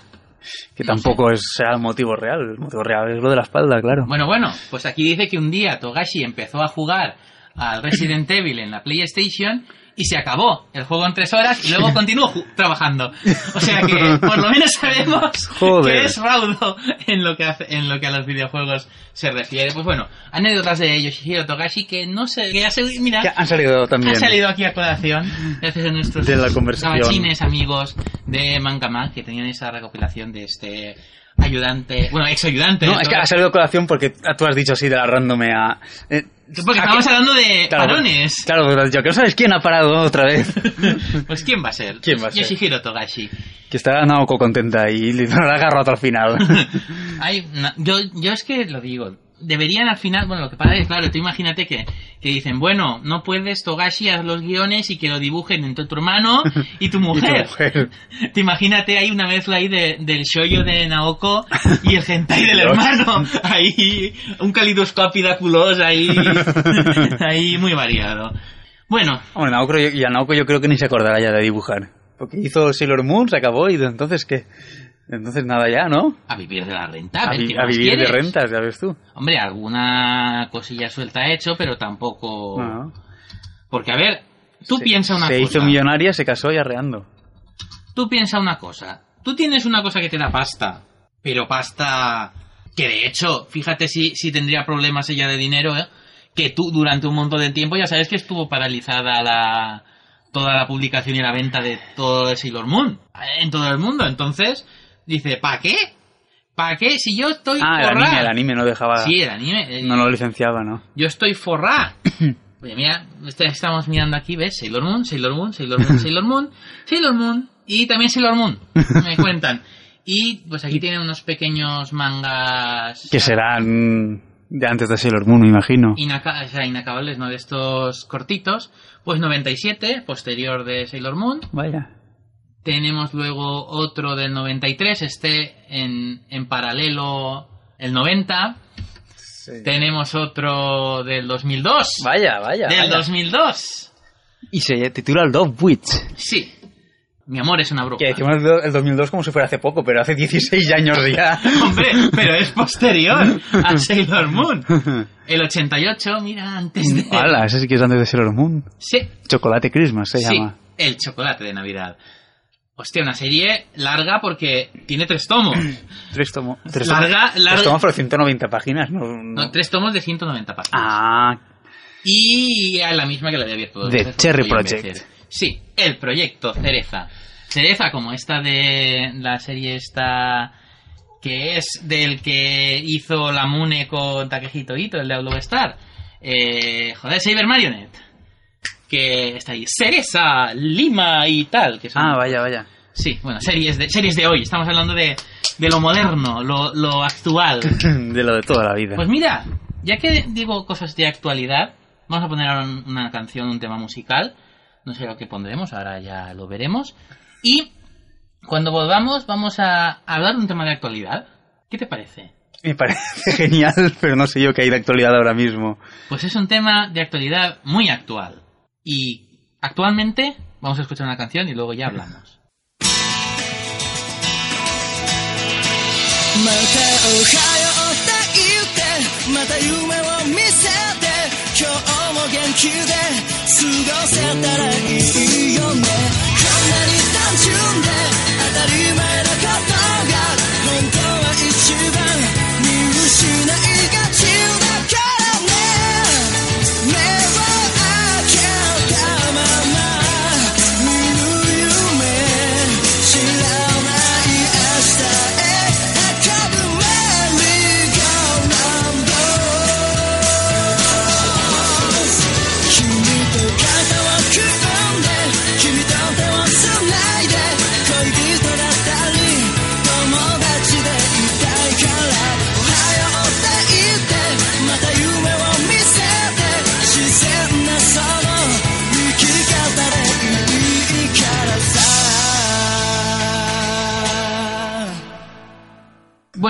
Que tampoco es, será el motivo real. El motivo real es lo de la espalda, claro. Bueno, bueno, pues aquí dice que un día Togashi empezó a jugar al Resident Evil en la PlayStation y se acabó el juego en tres horas y luego continuó trabajando. O sea que por lo menos sabemos Joder. que es raudo en lo que, hace- en lo que a los videojuegos se refiere. Pues bueno, anécdotas de Yoshihiro Togashi que no sé, que ha salido, mira, Que han salido también. ha salido aquí a colación gracias a nuestros De la conversación. amigos de Mangama que tenían esa recopilación de este ayudante, bueno, ex ayudante. No, es que ha salido a colación porque tú has dicho así de la randome a... eh, Porque ¿a estamos qué- hablando de Claro, parones. Claro, pero yo que no sabes quién ha parado otra vez. Pues ¿quién va a ser? ¿Quién va a ser? Yoshihiro Togashi. que está Naoko contenta y le no la agarro hasta el final. Hay una- yo, yo es que lo digo. Deberían al final, bueno, lo que pasa es, claro, tú imagínate que, que dicen, bueno, no puedes Togashi haz los guiones y que lo dibujen entre tu hermano y tu Y tu mujer. mujer. Te imagínate ahí una mezcla ahí de, del shoyo de Naoko y el hentai del hermano. Ahí, un calidoscopio de culos ahí, ahí muy variado. Bueno, Naoko, y a Naoko yo creo que ni se acordará ya de dibujar. Porque hizo Sailor Moon, se acabó y entonces ¿qué? Entonces nada ya, ¿no? a vivir de la renta. A, ver, vi- ¿qué a vivir de rentas, ya ves tú. Hombre, alguna cosilla suelta ha hecho, pero tampoco... No. Porque, a ver, tú Se- piensa una Se cosa. hizo millonaria, se casó y arreando. Tú piensa una cosa. Tú tienes una cosa que te da pasta, pero pasta que de hecho, fíjate si, si tendría problemas ella de dinero, ¿eh? que tú durante un montón de tiempo ya sabes que estuvo paralizada la toda la publicación y la venta de todo de Sailor Moon en todo el mundo. Entonces, dice, ¿para qué? ¿Para qué? Si yo estoy Ah, el anime, el anime no dejaba... Sí, el anime. No lo licenciaba, ¿no? yo estoy forrá. Oye, mira, este- estamos mirando aquí, ¿ves? Sailor Moon, Sailor Moon, Sailor Moon, Sailor Moon, Sailor Moon y también Sailor Moon. Me cuentan. Y pues aquí tienen unos pequeños mangas. Que serán de antes de Sailor Moon, me imagino. inaca- o sea, inacabables, ¿no? De estos cortitos. Pues 97, posterior de Sailor Moon. Vaya. Tenemos luego otro del 93, este en, en paralelo el 90. Tenemos otro del 2002. Vaya, vaya. Del vaya. 2002. Y se titula Love Witch. Sí. Mi amor es una bruja. Que decimos el el 2002 como si fuera hace poco, pero hace 16 años ya. Hombre, pero es posterior a Sailor Moon. El 88, mira, antes de... Hala, ese sí que es antes de Sailor Moon. Sí, Chocolate Christmas se sí, llama. el chocolate de Navidad. Hostia, una serie larga porque tiene tres tomos. Tres tomos. Tres Larga, tomos, larga- Tres tomos por 190 páginas, ¿no? no. No, tres tomos de 190 páginas. Ah, Y a la misma que la de abierto. veces, Cherry Project. Sí, el proyecto Cereza. Cereza, como esta de la serie esta que es del que hizo la Mune con Takehito Ito, el de Outlaw Star. Eh, joder, Saber Marionette. Que está ahí. Cereza, Lima y tal. Que son, ah, vaya, vaya. Sí, bueno, series de, series de hoy. Estamos hablando de, de lo moderno, lo, lo actual. De lo de toda la vida. Pues mira, ya que digo cosas de actualidad, vamos a poner ahora un- una canción, un tema musical. No sé lo que pondremos, ahora ya lo veremos. Y cuando volvamos, vamos a hablar de un tema de actualidad. ¿Qué te parece? Me parece genial, pero no sé yo qué hay de actualidad ahora mismo. Pues es un tema de actualidad muy actual. Y actualmente vamos a escuchar una canción y luego ya hablamos. またおはようって言ってまた夢を見せて今日も元気で過ごせたらいいよねこんなに単純で当たり前なことが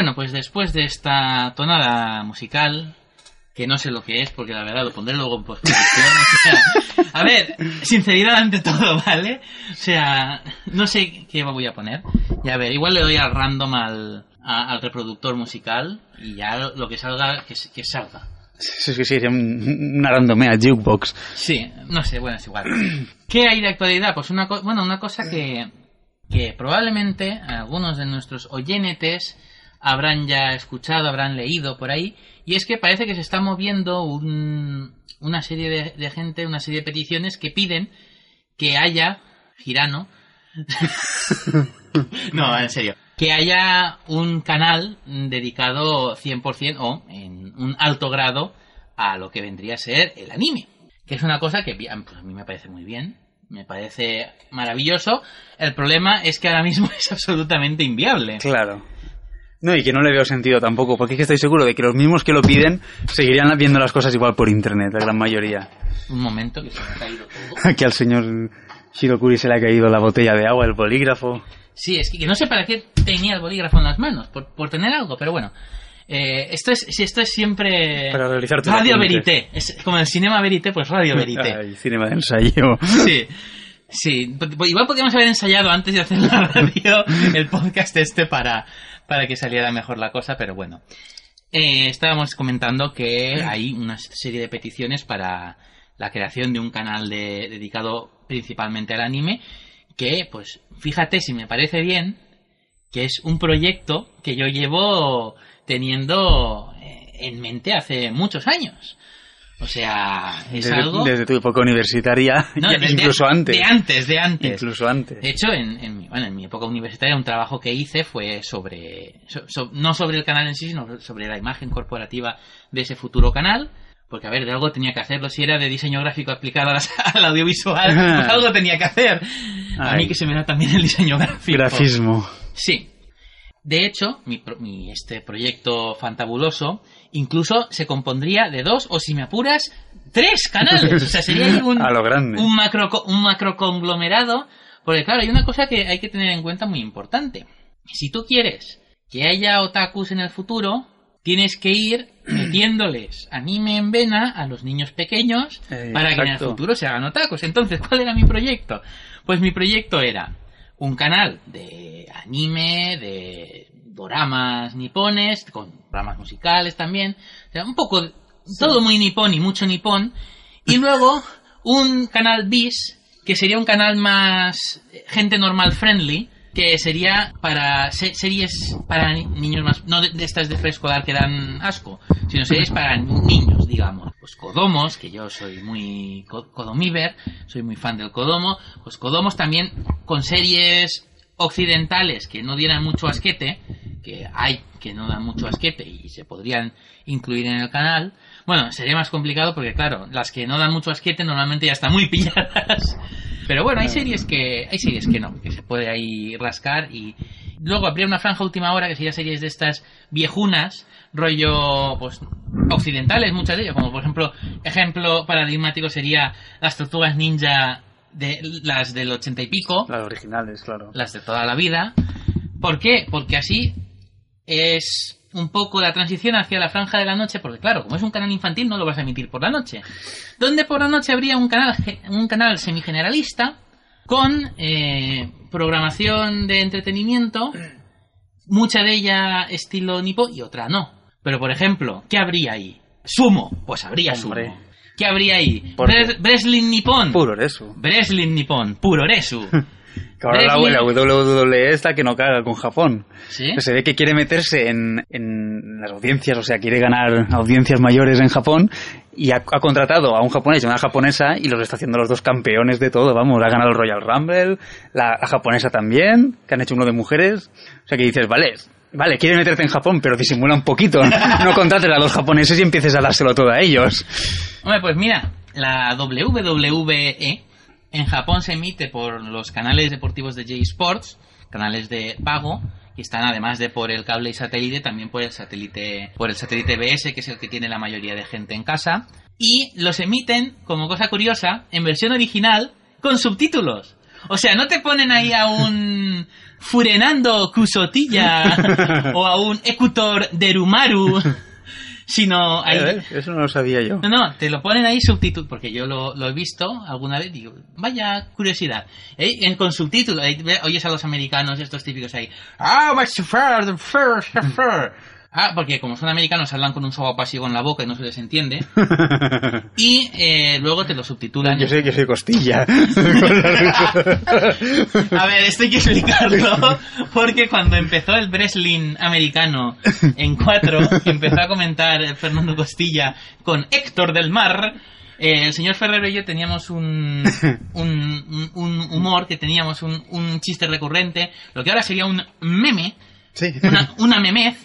Bueno, pues después de esta tonada musical, que no sé lo que es, porque la verdad lo pondré luego en postproducción. o sea, a ver, sinceridad ante todo, ¿vale? O sea, no sé qué voy a poner. Y a ver, igual le doy al random al, a- al reproductor musical y ya lo que salga, que, que salga. Sí, sí, sí, sí, un- una randomea, jukebox. Sí, no sé, bueno, es igual. ¿Qué hay de actualidad? Pues una, co- bueno, una cosa que, que probablemente algunos de nuestros oyenetes habrán ya escuchado, habrán leído por ahí, y es que parece que se está moviendo un- una serie de, de gente, una serie de peticiones que piden que haya, Girano, no, en serio, que haya un canal dedicado 100% o en un alto grado a lo que vendría a ser el anime. Que es una cosa que pues, a mí me parece muy bien, me parece maravilloso. El problema es que ahora mismo es absolutamente inviable. Claro. No, y que no le veo sentido tampoco, porque es que estoy seguro de que los mismos que lo piden seguirían viendo las cosas igual por internet, la gran mayoría. Un momento que se me ha caído todo. Aquí al señor Shirokuri se le ha caído la botella de agua, el bolígrafo. Sí, es que, que no sé para qué tenía el bolígrafo en las manos, por, por tener algo, pero bueno. Eh, esto es esto es siempre Para realizar radio verité es como el cinema verité pues radio verité Ay, cinema de ensayo. Sí, sí. Igual podríamos haber ensayado antes de hacer la radio el podcast este para, para que saliera mejor la cosa, pero bueno. Eh, estábamos comentando que hay una serie de peticiones para la creación de un canal de- dedicado principalmente al anime, que, pues, fíjate si me parece bien, que es un proyecto que yo llevo teniendo eh, en mente hace muchos años. O sea, es desde, algo... desde tu época universitaria, No, ya- de- de- incluso antes. De antes, de antes. Incluso antes. De hecho, en, en mi, bueno, en mi época universitaria, un trabajo que hice fue sobre, so- so- no sobre el canal en sí, sino sobre la imagen corporativa de ese futuro canal. Porque, a ver, de algo tenía que hacerlo. Si era de diseño gráfico aplicado al audiovisual, pues algo tenía que hacer. A mí que se me da también el diseño gráfico. Grafismo. Sí. De hecho, mi, mi- este proyecto fantabuloso incluso se compondría de dos, o si me apuras, tres canales. O sea, sería un, A lo grande. un macro, un macro conglomerado. Porque claro, hay una cosa que hay que tener en cuenta muy importante. Si tú quieres que haya otakus en el futuro, tienes que ir metiéndoles anime en vena a los niños pequeños Eh, para que en el futuro se hagan otakus. Entonces, ¿cuál era mi proyecto? Pues mi proyecto era un canal de anime, de doramas nipones, con programas musicales también, o sea, un poco, todo muy nipón y mucho nipón, y luego un canal bis, que sería un canal más gente normal friendly, que sería para se- series para ni- niños más, no de, de estas de preescolar que dan asco, sino series para niños, digamos. Pues Kodomos, que yo soy muy co- Kodomiver, soy muy fan del Kodomo, pues Kodomos también con series occidentales que no dieran mucho asquete, que hay que no dan mucho asquete y se podrían incluir en el canal. Bueno, sería más complicado porque claro, las que no dan mucho asquete normalmente ya están muy pilladas. Pero bueno, hay series que hay series que no, que se puede ahí rascar y luego habría una franja última hora que sería series de estas viejunas, rollo pues occidentales muchas de ellas, como por ejemplo, ejemplo paradigmático sería las tortugas ninja de las del ochenta y pico, Las originales, claro. las de toda la vida. ¿Por qué? Porque así es un poco la transición hacia la franja de la noche, porque claro, como es un canal infantil no lo vas a emitir por la noche. Donde por la noche habría un canal, un canal semigeneralista con eh, programación de entretenimiento, mucha de ella estilo nipo y otra no. Pero por ejemplo, ¿qué habría ahí? Sumo, pues habría Hombre. sumo. ¿Qué habría ahí? Bres- Breslin Nippon. Puro eso. Breslin Nippon, Puroresu. Que ahora la, la WWE está que no caga con Japón. ¿Sí? Que se ve que quiere meterse en, en las audiencias, o sea, quiere ganar audiencias mayores en Japón y ha, ha contratado a un japonés y una japonesa y los está haciendo los dos campeones de todo, vamos, ha ganado el Royal Rumble, la, la japonesa también, que han hecho uno de mujeres, o sea que dices, vale, vale, quiere meterte en Japón, pero disimula un poquito, no contrates a los japoneses y empieces a dárselo todo a ellos. Hombre, pues mira, la WWE en Japón se emite por los canales deportivos de J Sports, canales de pago, que están además de por el cable y satélite, también por el satélite, por el satélite BS, que es el que tiene la mayoría de gente en casa, y los emiten, como cosa curiosa, en versión original con subtítulos. O sea, no te ponen ahí a un Furenando Kusotilla o a un Ecutor Derumaru, sino A ahí, ver, eso no lo sabía yo. no, no, te lo ponen ahí subtítulo, porque yo lo, lo he visto alguna vez, digo, vaya curiosidad. ¿Eh? En, con subtítulos, ahí oyes a los americanos, estos típicos ahí, ah, my fair, the fair, the fair". Ah, porque como son americanos hablan con un pasivo en la boca y no se les entiende. Y eh, luego te lo subtitulan. Yo sé que soy costilla. A ver, esto hay que explicarlo, porque cuando empezó el wrestling americano en 4, empezó a comentar Fernando Costilla con Héctor del Mar, eh, el señor Ferrero y yo teníamos un, un, un humor, que teníamos un, un chiste recurrente, lo que ahora sería un meme, sí. una, una memez,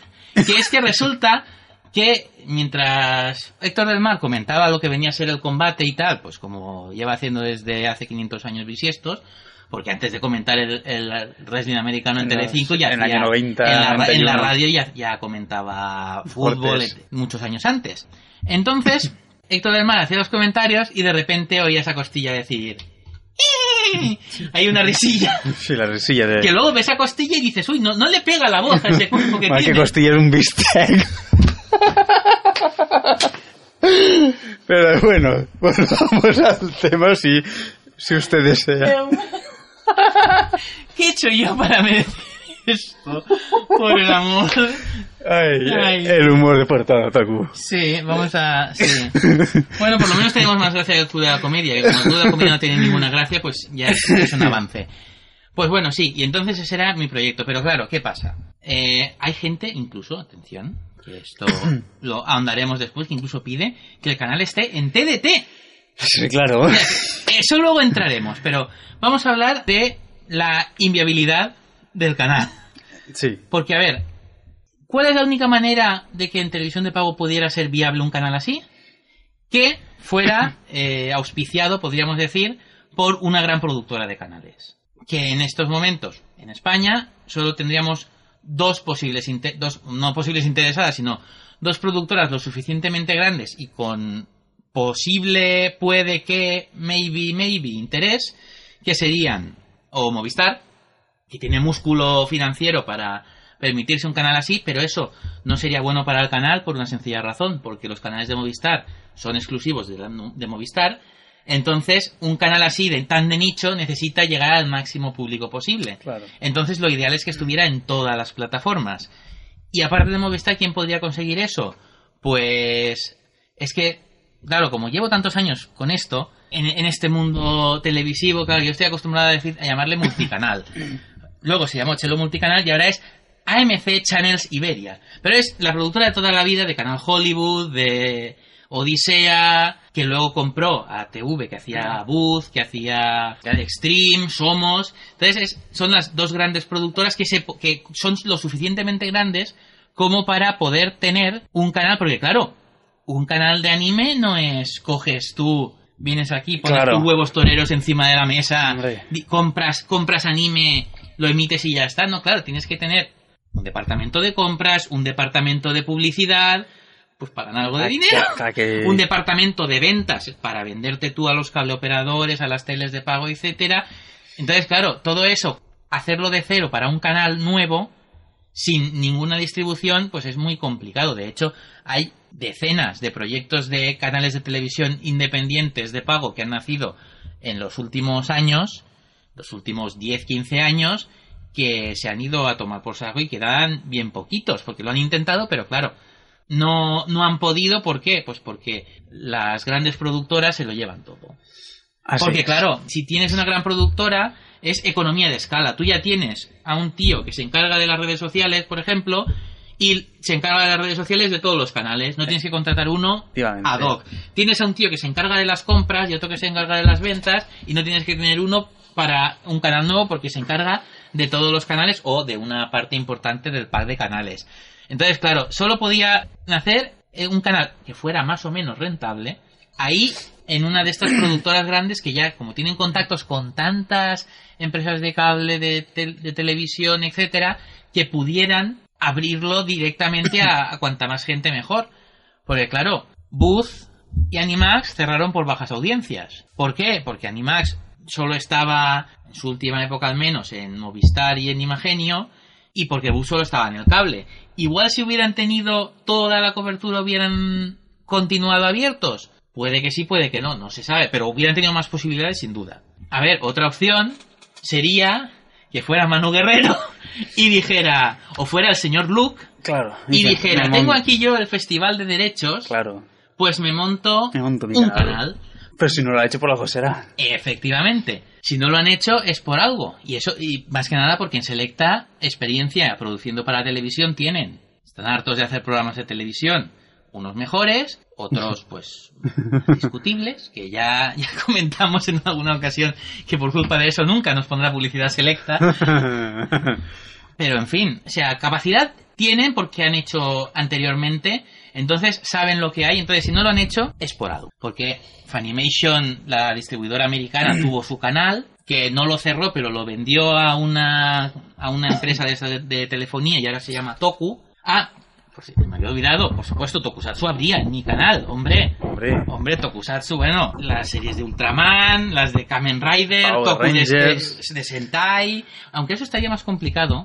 que es que resulta que mientras Héctor del Mar comentaba lo que venía a ser el combate y tal, pues como lleva haciendo desde hace 500 años bisiestos, porque antes de comentar el, el wrestling americano en En Telecinco ya en el hacía- año 90, en la, en la 91. radio ya, ya comentaba fútbol muchos años antes. Entonces, Héctor del Mar hacía los comentarios y de repente oía esa costilla decir... Hay una risilla Sí, la risilla de... que luego ves a Costilla y dices, uy, no, no le pega la voz a ese cuerpo que Más que tiene. costilla es un bistec. Pero bueno, volvamos al tema si, si usted desea. ¿Qué he hecho yo para merecer esto? Por el amor. Ay, Ay. el humor de portada, Taku. Sí, vamos a... Sí. Bueno, por lo menos tenemos más gracia que el club de la comedia, que como el club de la comedia no tiene ninguna gracia, pues ya es, es un avance. Pues bueno, sí, y entonces ese era mi proyecto. Pero claro, ¿qué pasa? Eh, hay gente, incluso, atención, que esto lo ahondaremos después, que incluso pide que el canal esté en TDT. Sí, claro. Eso luego entraremos, pero vamos a hablar de la inviabilidad del canal. Sí. Porque, a ver, ¿cuál es la única manera de que en televisión de pago pudiera ser viable un canal así? Que fuera eh, auspiciado, podríamos decir, por una gran productora de canales. Que en estos momentos, en España, solo tendríamos dos posibles, dos, no posibles interesadas, sino dos productoras lo suficientemente grandes y con posible, puede que, maybe, maybe, interés, que serían o Movistar, que tiene músculo financiero para permitirse un canal así, pero eso no sería bueno para el canal por una sencilla razón, porque los canales de Movistar son exclusivos de, la- de Movistar, entonces un canal así de tan de nicho necesita llegar al máximo público posible. Claro. Entonces lo ideal es que estuviera en todas las plataformas. Y aparte de Movistar, ¿quién podría conseguir eso? Pues es que, claro, como llevo tantos años con esto, en, en este mundo televisivo, claro, yo estoy acostumbrado a, decir, a llamarle multicanal. Luego se llamó Chelo Multicanal y ahora es AMC Channels Iberia. Pero es la productora de toda la vida de Canal Hollywood, de Odisea, que luego compró a TV, que hacía Booth, que hacía Extreme, Somos. Entonces es- son las dos grandes productoras que, se, que son lo suficientemente grandes como para poder tener un canal, porque claro, un canal de anime no es coges tú, vienes aquí, pones Claro. tus huevos toreros encima de la mesa, compras, compras anime, lo emites y ya está. No, claro, tienes que tener un departamento de compras, un departamento de publicidad, pues para ganar algo de Ah, dinero. que- Un departamento de ventas para venderte tú a los cableoperadores, a las teles de pago, etcétera. Entonces, claro, todo eso, hacerlo de cero para un canal nuevo, sin ninguna distribución, pues es muy complicado. De hecho, hay decenas de proyectos de canales de televisión independientes de pago que han nacido en los últimos años, los últimos 10, 15 años, que se han ido a tomar por saco y quedan bien poquitos, porque lo han intentado, pero claro, no, no han podido, ¿por qué? Pues porque las grandes productoras se lo llevan todo. Así Porque es. claro, si tienes una gran productora, es economía de escala. Tú ya tienes a un tío que se encarga de las redes sociales, por ejemplo, y se encarga de las redes sociales de todos los canales. No tienes que contratar uno ad hoc. Tienes a un tío que se encarga de las compras y otro que se encarga de las ventas y no tienes que tener uno para un canal nuevo porque se encarga de todos los canales o de una parte importante del pack de canales. Entonces, claro, solo podía nacer eh, un canal que fuera más o menos rentable ahí en una de estas productoras grandes que ya como tienen contactos con tantas empresas de cable, de, tel- de televisión, etcétera, que pudieran abrirlo directamente a, a cuanta más gente mejor. Porque claro, Booth y Animax cerraron por bajas audiencias. ¿Por qué? Porque Animax solo estaba, en su última época al menos, en Movistar y en Imagenio, y porque Bus solo estaba en el cable. Igual si hubieran tenido toda la cobertura, hubieran continuado abiertos. Puede que sí, puede que no, no se sabe, pero hubieran tenido más posibilidades sin duda. A ver, otra opción sería que fuera Manu Guerrero y dijera, o fuera el señor Luke Claro. y dijera, tengo aquí yo el Festival de Derechos, Claro. pues me monto, Me monto mi un canal. canal. Pero si no lo ha hecho por algo será. Efectivamente. Si no lo han hecho es por algo. Y eso, y más que nada porque en Selecta experiencia produciendo para televisión tienen. Están hartos de hacer programas de televisión. Unos mejores, otros pues discutibles, que ya, ya comentamos en alguna ocasión que por culpa de eso nunca nos pondrá publicidad Selecta. Pero en fin, o sea, capacidad tienen porque han hecho anteriormente, entonces saben lo que hay, entonces si no lo han hecho es por algo. Porque Funimation, la distribuidora americana, tuvo su canal, que no lo cerró, pero lo vendió a una, a una empresa de, esa de, de telefonía y ahora se llama Toku. Ah, por si me había olvidado, por supuesto, Tokusatsu habría en mi canal, hombre. Hombre. Hombre, Tokusatsu, bueno, las series de Ultraman, las de Kamen Rider, Toku de Sentai, aunque eso estaría más complicado,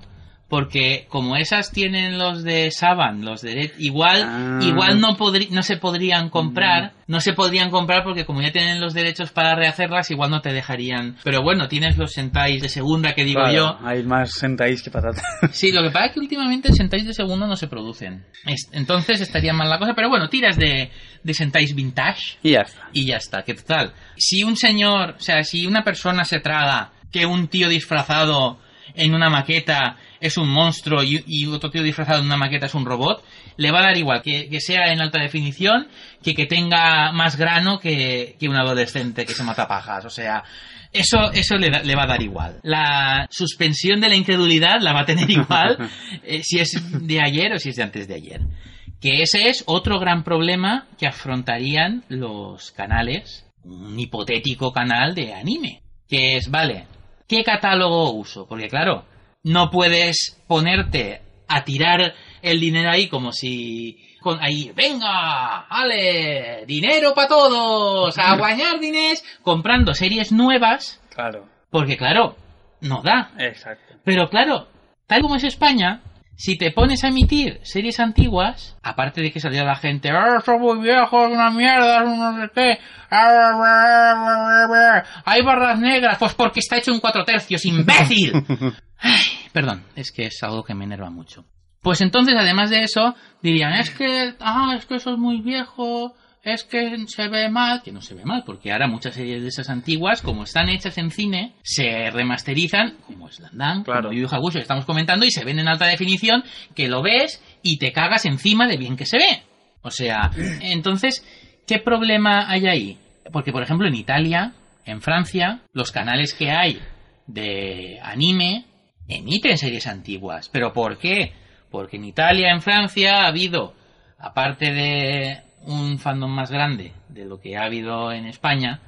porque como esas tienen los de Saban, los de Red, igual, Ah. igual no, no se podrían comprar, no se podrían comprar porque como ya tienen los derechos para rehacerlas, igual no te dejarían. Pero bueno, tienes los Sentais de segunda que digo Claro, yo. Hay más sentáis que patatas. Sí, lo que pasa es que últimamente Sentais de segundo no se producen. Es- Entonces estaría mal la cosa, pero bueno, tiras de, de Sentais vintage y ya está. y ya está. ¿Qué tal? Si un señor, o sea, si una persona se traga que un tío disfrazado en una maqueta es un monstruo y, y otro tío disfrazado en una maqueta es un robot, le va a dar igual que, que sea en alta definición que que tenga más grano que, que un adolescente que se mata pajas. O sea, eso, eso le, da- le va a dar igual. La suspensión de la incredulidad la va a tener igual eh, si es de ayer o si es de antes de ayer. Que ese es otro gran problema que afrontarían los canales, un hipotético canal de anime. Que es, vale, ¿qué catálogo uso? Porque claro, no puedes ponerte a tirar el dinero ahí como si con ahí, venga, vale, dinero para todos, a guañar dinés, comprando series nuevas, Claro. porque claro, no da. Exacto. Pero claro, tal como es España, si te pones a emitir series antiguas, aparte de que salía la gente, "Ah, son muy viejos, una mierda, no sé qué, ah, hay barras negras, pues porque está hecho en cuatro tercios, imbécil. Ay, perdón, es que es algo que me enerva mucho. Pues entonces, además de eso, dirían, es que, ah, es que eso es muy viejo, es que se ve mal, que no se ve mal, porque ahora muchas series de esas antiguas, como están hechas en cine, se remasterizan, como es Landan, Claro. como Yu Hakusho, que estamos comentando, y se ven en alta definición, que lo ves y te cagas encima de bien que se ve. O sea, entonces, ¿qué problema hay ahí? Porque, por ejemplo, en Italia, en Francia, los canales que hay de anime emiten series antiguas. ¿Pero por qué? Porque en Italia, en Francia, ha habido, aparte de un fandom más grande de lo que ha habido en España,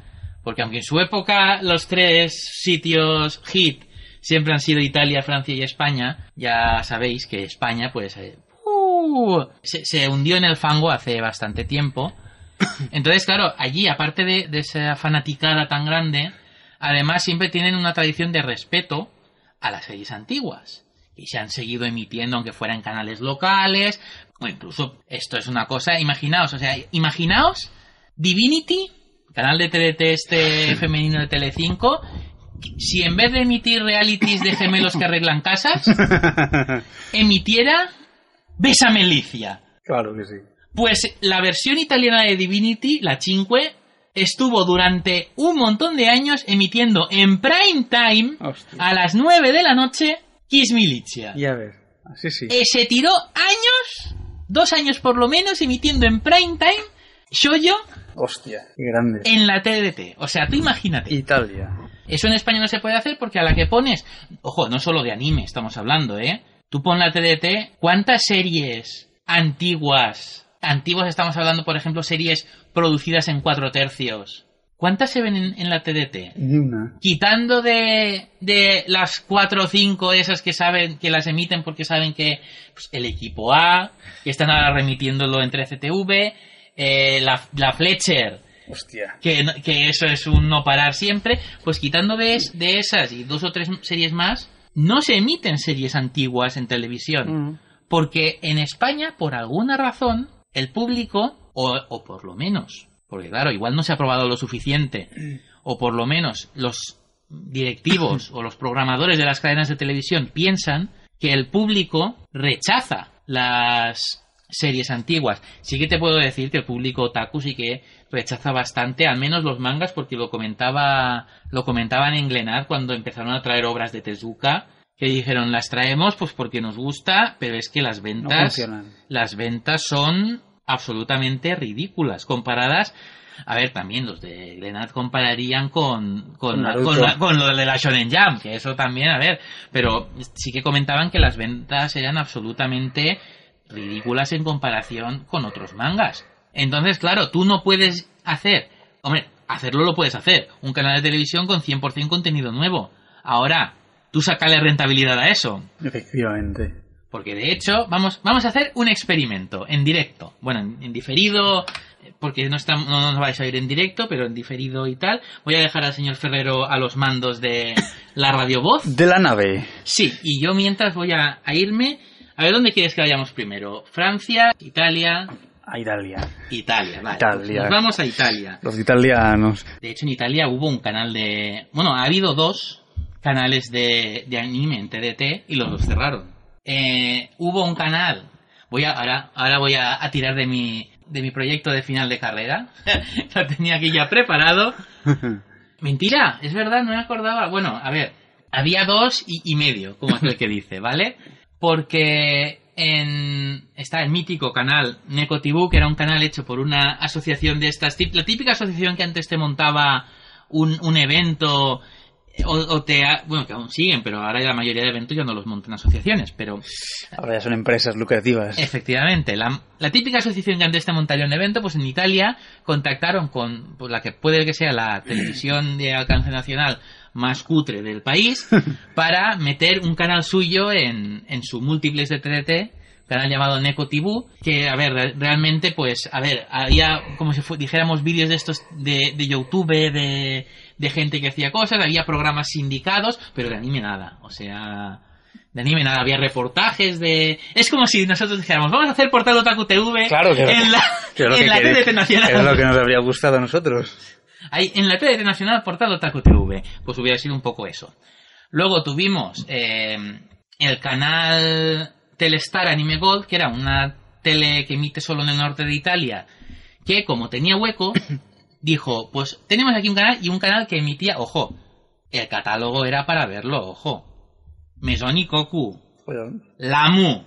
porque aunque en su época los tres sitios hit siempre han sido Italia, Francia y España, ya sabéis que España, pues, eh, uh, se, se hundió en el fango hace bastante tiempo. Entonces, claro, allí, aparte de, de esa fanaticada tan grande, además siempre tienen una tradición de respeto a las series antiguas. Y se han seguido emitiendo, aunque fuera en canales locales, o incluso, esto es una cosa, imaginaos, o sea, imaginaos Divinity, canal de TDT este femenino de Telecinco, si en vez de emitir realities de gemelos que arreglan casas, emitiera Bésame Alicia. claro que sí. Pues la versión italiana de Divinity, la Cinque, estuvo durante un montón de años emitiendo en prime time Hostia. a las 9 de la noche Kiss Milicia. Ya ves. Así sí. Eh, se tiró años, dos años por lo menos, emitiendo en prime time Shoujo Hostia. Qué grande. en la TDT. O sea, tú imagínate. Italia. Eso en España no se puede hacer porque a la que pones, ojo, no solo de anime estamos hablando, ¿eh? Tú pon la TDT, ¿cuántas series antiguas, antiguas estamos hablando, por ejemplo, series producidas en cuatro tercios? ¿Cuántas se ven en, en la TDT? Ni una. Quitando de, de las cuatro o cinco esas que saben, que las emiten porque saben que pues, el equipo A, que están ahora remitiéndolo entre CTV, eh, la, la Fletcher, Hostia. que, eso es un no parar siempre, pues quitando de, es- de esas y dos o tres series más, no se emiten series antiguas en televisión. Porque en España, por alguna razón, el público, o, o por lo menos, porque claro, igual no se ha probado lo suficiente, o por lo menos los directivos o los programadores de las cadenas de televisión piensan que el público rechaza las series antiguas. Sí que te puedo decir que el público otaku sí que rechaza bastante, al menos los mangas, porque lo comentaba, lo comentaban en Glenad cuando empezaron a traer obras de Tezuka, que dijeron las traemos pues porque nos gusta, pero es que las No ventas funcionan. las ventas son absolutamente ridículas comparadas a ver también los de Glenad compararían con con, Con la- con lo de la Shonen Jump que eso también a ver pero sí que comentaban que las ventas eran absolutamente ridículas en comparación con otros mangas. Entonces claro tú no puedes hacer hombre hacerlo lo puedes hacer un canal de televisión con 100% contenido nuevo. Ahora tú sacale rentabilidad a eso Efectivamente. porque de hecho, vamos, vamos a hacer un experimento en directo. Bueno, en, en diferido, porque no, estamos, no nos vais a ir en directo, pero en diferido y tal. Voy a dejar al señor Ferrero a los mandos de la radiovoz. De la nave. Sí, y yo mientras voy a, a irme. A ver, ¿dónde quieres que vayamos primero? Francia, Italia, A Italia. Italia, vale. Italia. pues nos vamos a Italia. Los italianos. De hecho, en Italia hubo un canal de... Bueno, ha habido dos canales de, de anime en TDT y los dos cerraron. Eh, hubo un canal... Voy a, ahora, ahora voy a, a tirar de mi, de mi proyecto de final de carrera. Lo tenía aquí ya preparado. Mentira, es verdad, no me acordaba. Bueno, a ver, había dos y, y medio, como es el que dice, ¿vale? Porque en está el mítico canal Necotibu, que era un canal hecho por una asociación de estas, la típica asociación que antes te montaba un, un evento o, o te ha- bueno que aún siguen, pero ahora ya la mayoría de eventos ya no los montan asociaciones, pero Ahora ya son empresas lucrativas. Efectivamente, la, la típica asociación que antes te montaría un evento, pues en Italia contactaron con pues, la que puede que sea la televisión de alcance nacional más cutre del país para meter un canal suyo en, en su múltiples de TDT, canal llamado Neko TV, que, a ver, re- realmente, pues, a ver, había, como si dijéramos, vídeos de estos de, de YouTube, de, de gente que hacía cosas, había programas sindicados, pero de anime nada, o sea de anime nada, había reportajes de... Es como si nosotros dijéramos, vamos a hacer portal Otaku TV Claro que- en la, Que en que la TDT Nacional. Es lo que nos habría gustado a nosotros. Ahí, en la TDT Nacional portal Otaku TV. Pues hubiera sido un poco eso. Luego tuvimos eh, el canal Telestar Anime Gold, que era una tele que emite solo en el norte de Italia, que como tenía hueco, dijo, pues tenemos aquí un canal y un canal que emitía, ojo, el catálogo era para verlo, ojo. Mesoni Koku, Bueno, Lamu.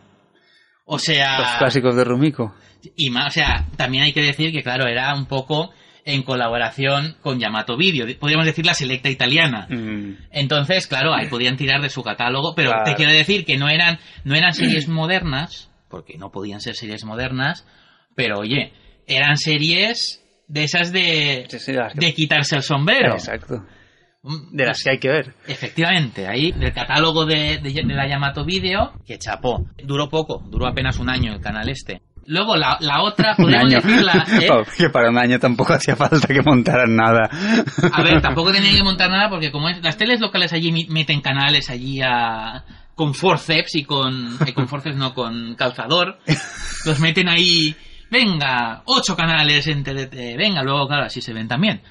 O sea, los clásicos de Rumiko. y más, o sea, también hay que decir que claro, era un poco en colaboración con Yamato Video, podríamos decir la selecta italiana. Mm, Entonces, claro, ahí podían tirar de su catálogo, pero Claro. te quiero decir que no eran no eran series modernas, porque no podían ser series modernas, pero oye, eran series de esas de sí, sí, las que- de quitarse el sombrero. Exacto. Mm, De las que hay que ver. Efectivamente, ahí del catálogo de, de- de la Yamato Video, que chapó. Duró poco, duró apenas un año el canal este. Luego la, la otra, año. decirla, ¿eh? Oh, que para un año tampoco hacía falta que montaran nada. A ver, tampoco tenían que montar nada porque como es, las teles locales allí meten canales allí a, con forceps y con, eh, con forceps no, con calzador. Los meten ahí, venga, ocho canales en TDT, venga, luego claro, así se ven también.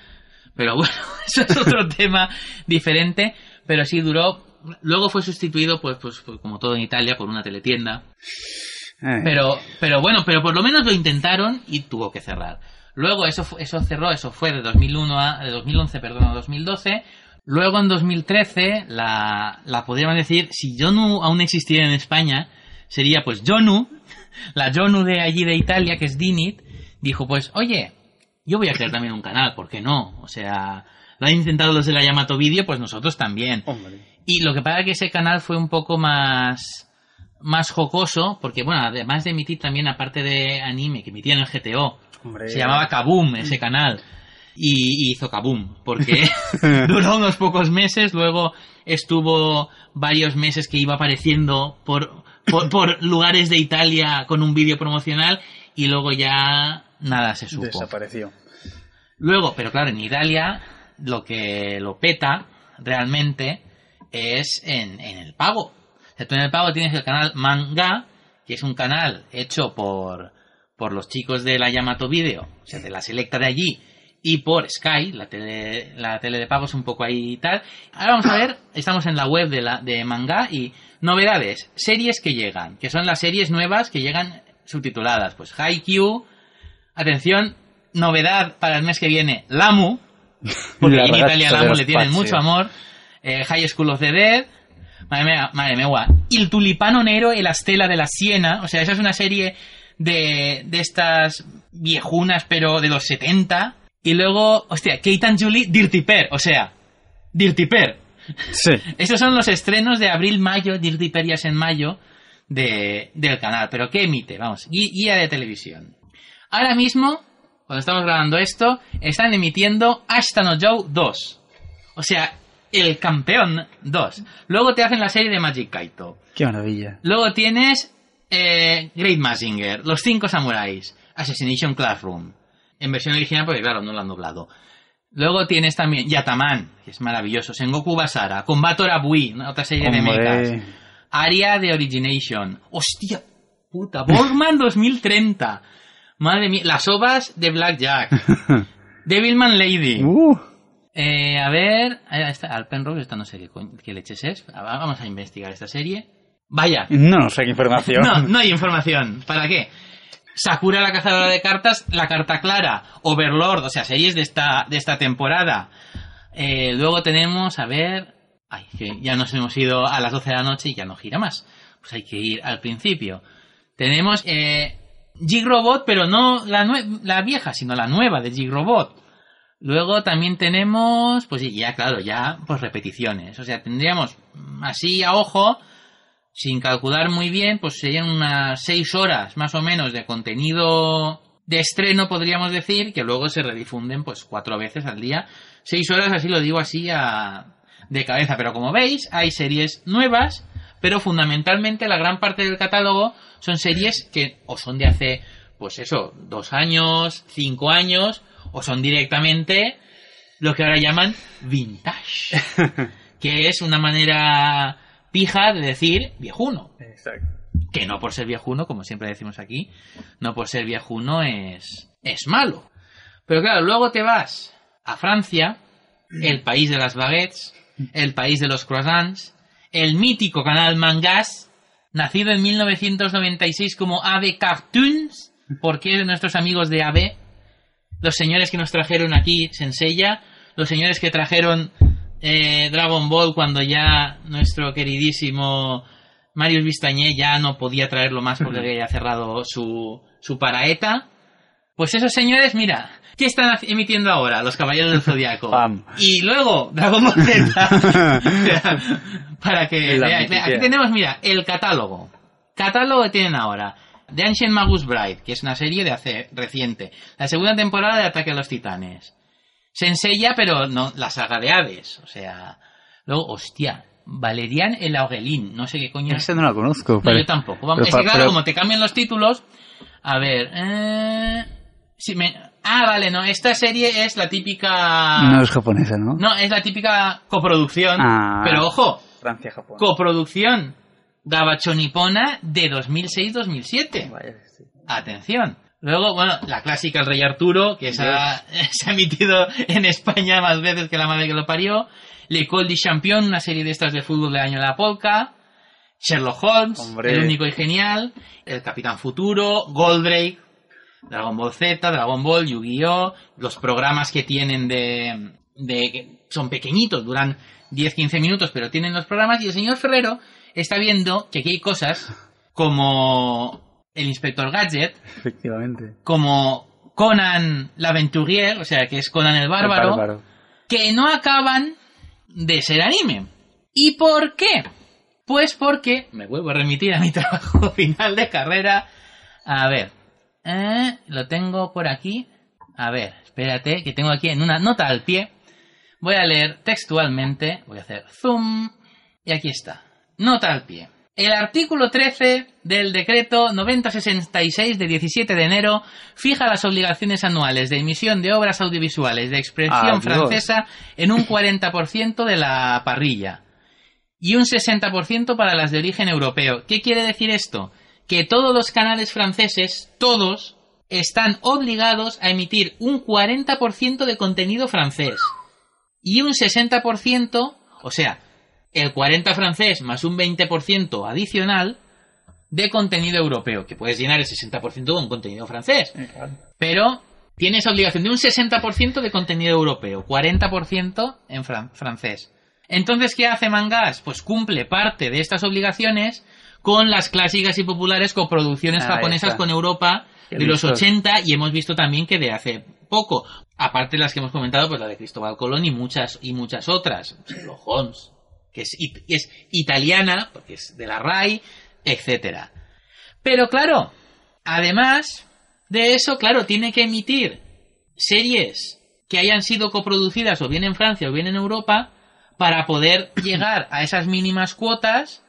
Pero bueno, eso es otro tema diferente, pero sí duró, luego fue sustituido pues, pues, pues, como todo en Italia por una teletienda. Eh, Pero, pero bueno, pero por lo menos lo intentaron y tuvo que cerrar. Luego eso, eso cerró, eso fue de 2001 a, de 2011, perdón, a 2012. Luego en 2013, la, la podríamos decir, si Jonu aún existiera en España, sería pues Jonu, la Jonu de allí de Italia, que es Dinit, dijo pues, oye, yo voy a crear también un canal, ¿por qué no? O sea, lo han intentado los de la Yamato Video, pues nosotros también. hombre. Y lo que pasa es que ese canal fue un poco más más jocoso, porque bueno, además de emitir también aparte de anime que emitía en el GTO, Hombre. se llamaba Kaboom ese canal. Y, y hizo Kaboom, porque duró unos pocos meses, luego estuvo varios meses que iba apareciendo por, por, por lugares de Italia con un vídeo promocional y luego ya nada se supo. Desapareció. Luego, pero claro, en Italia lo que lo peta realmente es en, en el pago. O sea, tú en el pago tienes el canal Manga, que es un canal hecho por, por los chicos de la Yamato Video, o sea, de la selecta de allí, y por Sky, la tele, la tele de pago es un poco ahí y tal. Ahora vamos a ver, estamos en la web de, la, de Manga y novedades, series que llegan, que son las series nuevas que llegan subtituladas. Pues Haikyuu, atención, novedad para el mes que viene, Lamu, porque La en Italia Lamu le tienen mucho amor. Eh, High School of the Dead. Madre mía, madre mía, guau. Il tulipano nero e la stella de la Siena. O sea, esa es una serie de, de estas viejunas, pero de los 70. Y luego, hostia, Kate and Julie, Dirty Pair. O sea, Dirty Pair. Sí. Estos son los estrenos de abril-mayo, Dirty es en mayo, de, del canal. Pero ¿qué emite? Vamos, guía de televisión. Ahora mismo, cuando estamos grabando esto, están emitiendo Ashton Joe 2. O sea, el campeón 2. Luego te hacen la serie de Magic Kaito. Qué maravilla. Luego tienes eh, Great Mazinger, Los Cinco Samuráis, Assassination Classroom. En versión original, porque claro, no lo han doblado. Luego tienes también Yataman, que es maravilloso, Sengoku Basara, Combator Abui, una otra serie de mechas. Aria de Origination. Hostia puta, Borgman 2030. Madre mía, las ovas de Blackjack. Devilman Lady. Uh, Eh, a ver, está, Alpenrose, esta no sé qué, qué leches es. Vamos a investigar esta serie. Vaya, no, no sé qué información. no, no hay información. ¿Para qué? Sakura la cazadora de cartas, La carta clara, Overlord, o sea, series de esta, de esta temporada. Eh, luego tenemos, a ver... Ay, que ya nos hemos ido a las 12 de la noche y ya no gira más. Pues hay que ir al principio. Tenemos eh, Robot, pero no la, la vieja, sino la nueva de Jig Robot. Luego también tenemos, pues ya claro, ya pues repeticiones. O sea, tendríamos así a ojo, sin calcular muy bien, pues serían unas seis horas más o menos de contenido de estreno, podríamos decir, que luego se redifunden pues cuatro veces al día. Seis horas, así lo digo así a, de cabeza. Pero como veis, hay series nuevas, pero fundamentalmente la gran parte del catálogo son series que o son de hace, pues eso, dos años, cinco años, o son directamente lo que ahora llaman vintage, que es una manera pija de decir viejuno. Exacto. Que no por ser viejuno, como siempre decimos aquí, no por ser viejuno es, es malo. Pero claro, luego te vas a Francia, el país de las baguettes, el país de los croissants, el mítico canal Mangas, nacido en 1996 como AB Cartoons, porque es de nuestros amigos de AB, los señores que nos trajeron aquí Senseiya, los señores que trajeron eh, Dragon Ball cuando ya nuestro queridísimo Marius Vistañé ya no podía traerlo más porque había cerrado su, su paraeta. Pues esos señores, mira, ¿qué están emitiendo ahora? Los Caballeros del Zodiaco. Y luego Dragon Ball Z. Para que veáis. Aquí tenemos, mira, el catálogo. Catálogo que tienen ahora. The Ancient Magus Bride, que es una serie de hace reciente. La segunda temporada de Ataque a los Titanes. Senseiya, pero no la saga de Hades. O sea, luego, hostia, Valerian el Augelín. No sé qué coño. Esa no la conozco. No, pero- yo tampoco. Vamos, pero es que claro, pero- como te cambian los títulos. A ver. Eh, sí, me- ah, vale, no. Esta serie es la típica. No es japonesa, ¿no? No, es la típica coproducción. Ah. Pero ojo, Francia-Japón. coproducción gabachonipona de 2006-2007. Atención. Luego, bueno, la clásica El Rey Arturo, que se ha, se ha emitido en España más veces que la madre que lo parió. L'École du Champion, una serie de estas de fútbol del año de la polka. Sherlock Holmes, Hombre. El único y genial. El Capitán Futuro, Goldrake, Dragon Ball Z, Dragon Ball, Yu-Gi-Oh! Los programas que tienen de, de... que son pequeñitos, duran 10-15 minutos, pero tienen los programas. Y el señor Ferrero está viendo que aquí hay cosas como el Inspector Gadget, Efectivamente. como Conan l'Aventurier, o sea, que es Conan el bárbaro, El bárbaro. que no acaban de ser anime. ¿Y por qué? Pues porque me vuelvo a remitir a mi trabajo final de carrera. A ver, eh, lo tengo por aquí. A ver, espérate, que tengo aquí en una nota al pie. Voy a leer textualmente, voy a hacer zoom, y aquí está. Nota al pie. El artículo 13 del decreto 9066 de 17 de enero fija las obligaciones anuales de emisión de obras audiovisuales de expresión Adiós. francesa en un 40% de la parrilla y un 60% para las de origen europeo. ¿Qué quiere decir esto? Que todos los canales franceses, todos, están obligados a emitir un 40% de contenido francés y un 60%, o sea, el 40 francés más un 20% adicional de contenido europeo, que puedes llenar el 60% con contenido francés, pero tienes obligación de un 60% de contenido europeo, 40% en fran- francés. Entonces, ¿qué hace Mangas? Pues cumple parte de estas obligaciones con las clásicas y populares coproducciones japonesas con Europa Qué de los listos. 80 y hemos visto también que de hace poco, aparte de las que hemos comentado, pues la de Cristóbal Colón y muchas y muchas otras, Sherlock Holmes, que es, it- es italiana, porque es de la RAI, etcétera. Pero claro, además de eso, claro, tiene que emitir series que hayan sido coproducidas o bien en Francia o bien en Europa para poder llegar a esas mínimas cuotas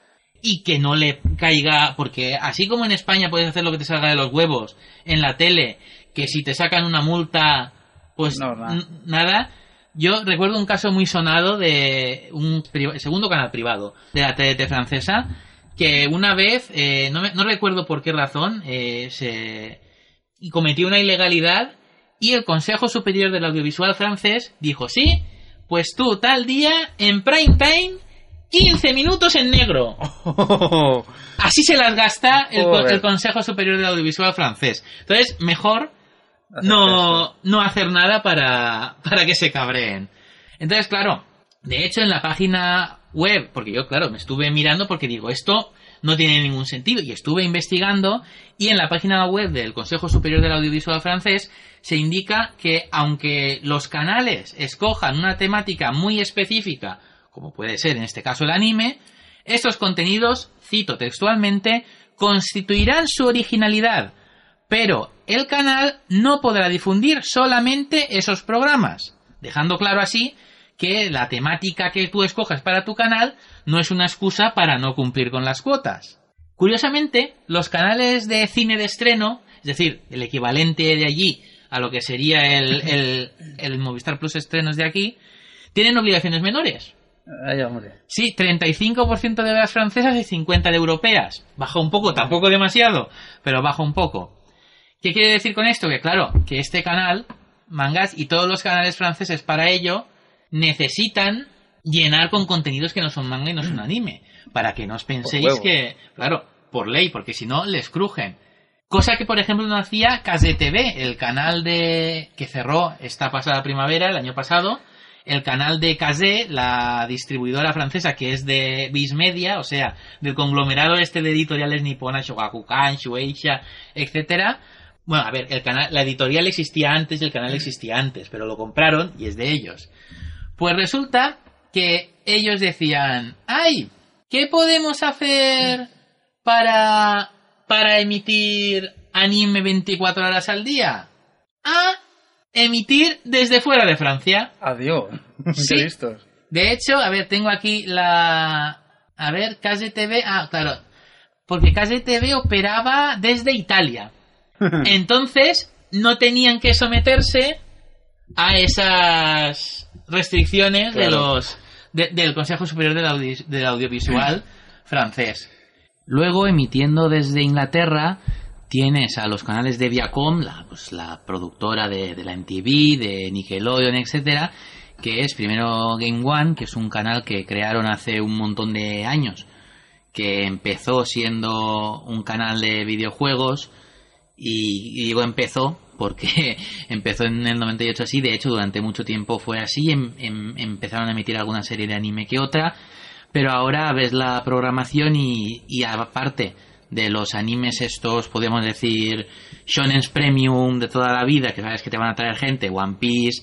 y que no le caiga, porque así como en España puedes hacer lo que te salga de los huevos en la tele, que si te sacan una multa, pues No, nada. Yo recuerdo un caso muy sonado de un segundo canal privado de la TDT francesa, que una vez, eh, no, me- no recuerdo por qué razón, eh, se cometió una ilegalidad y el Consejo Superior del Audiovisual francés dijo, sí, pues tú tal día en prime time 15 minutos en negro. Así se las gasta el, el Consejo Superior del Audiovisual francés. Entonces, mejor no, no hacer nada para, para que se cabreen. Entonces, claro, de hecho en la página web, porque yo, claro, me estuve mirando porque digo, esto no tiene ningún sentido, y estuve investigando, y en la página web del Consejo Superior del Audiovisual francés se indica que aunque los canales escojan una temática muy específica, como puede ser en este caso el anime, estos contenidos, cito textualmente, constituirán su originalidad, pero el canal no podrá difundir solamente esos programas, dejando claro así que la temática que tú escojas para tu canal no es una excusa para no cumplir con las cuotas. Curiosamente, los canales de cine de estreno, es decir, el equivalente de allí a lo que sería el, el, el Movistar Plus estrenos de aquí, tienen obligaciones menores. Ay. Sí, 35% de obras francesas y 50 de europeas. Baja un poco, tampoco demasiado, pero baja un poco. ¿Qué quiere decir con esto? Que claro, que este canal, Mangas y todos los canales franceses para ello necesitan llenar con contenidos que no son manga y no son anime, para que no os penséis que, claro, por ley, porque si no les crujen. Cosa que, por ejemplo, no hacía KZTV, el canal de que cerró esta pasada primavera, el año pasado, el canal de Kazé, la distribuidora francesa que es de Viz Media, o sea, del conglomerado este de editoriales nipona, Shogakukan, Shueisha, etcétera. Bueno, a ver, el canal, la editorial existía antes y el canal existía antes, pero lo compraron y es de ellos. Pues resulta que ellos decían, ¡ay! ¿Qué podemos hacer para, para emitir anime 24 horas al día? A emitir desde fuera de Francia. Adiós. Sí. Listos. De hecho, a ver, tengo aquí la... A ver, KZTV... Ah, claro. Porque KZTV operaba desde Italia. Entonces, no tenían que someterse a esas restricciones de los de- del Consejo Superior del Audiovisual francés. Luego, emitiendo desde Inglaterra, tienes a los canales de Viacom, la, pues, la productora de, de la MTV, de Nickelodeon, etcétera, que es primero Game One, que es un canal que crearon hace un montón de años, que empezó siendo un canal de videojuegos y, y digo empezó porque empezó en el 98 así, de hecho durante mucho tiempo fue así, em- em- empezaron a emitir alguna serie de anime que otra, pero ahora ves la programación y, y aparte de los animes estos, podemos decir, Shonen's Premium de toda la vida, que sabes que te van a traer gente, One Piece,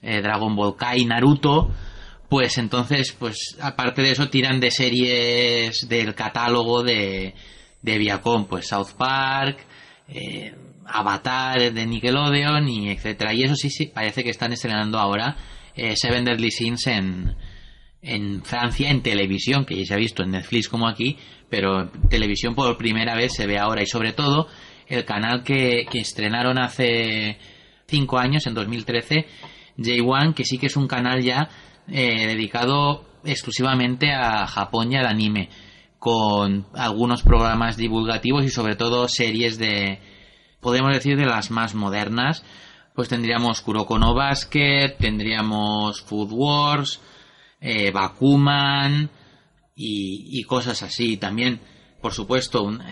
eh, Dragon Ball Kai, Naruto, pues entonces, pues aparte de eso tiran de series del catálogo de, de Viacom, pues South Park, eh, Avatar de Nickelodeon y etcétera. Y eso sí, sí, parece que están estrenando ahora eh, Seven Deadly Sins en, en Francia en televisión, que ya se ha visto en Netflix como aquí, pero televisión por primera vez se ve ahora y sobre todo el canal que, que estrenaron hace cinco años, en 2013, J1, que sí que es un canal ya eh, dedicado exclusivamente a Japón y al anime, con algunos programas divulgativos y sobre todo series de, podemos decir, de las más modernas. Pues tendríamos Kuroko no Basket, tendríamos Food Wars, eh, Bakuman y, y cosas así. También, por supuesto, un-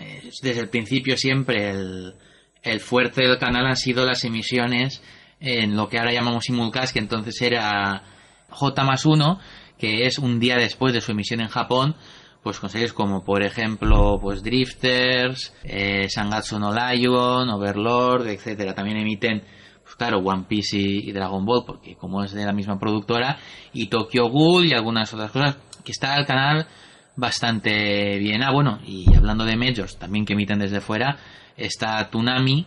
desde el principio siempre el, el fuerte del canal han sido las emisiones en lo que ahora llamamos simulcast, que entonces era J más 1, que es un día después de su emisión en Japón, pues con series como por ejemplo pues Drifters, eh, Sangatsu no Lion, Overlord, etcétera. También emiten pues claro, One Piece y, y Dragon Ball, porque como es de la misma productora, y Tokyo Ghoul y algunas otras cosas, que está el canal bastante bien. Ah, bueno, y hablando de medios, también que emiten desde fuera, está Tunami,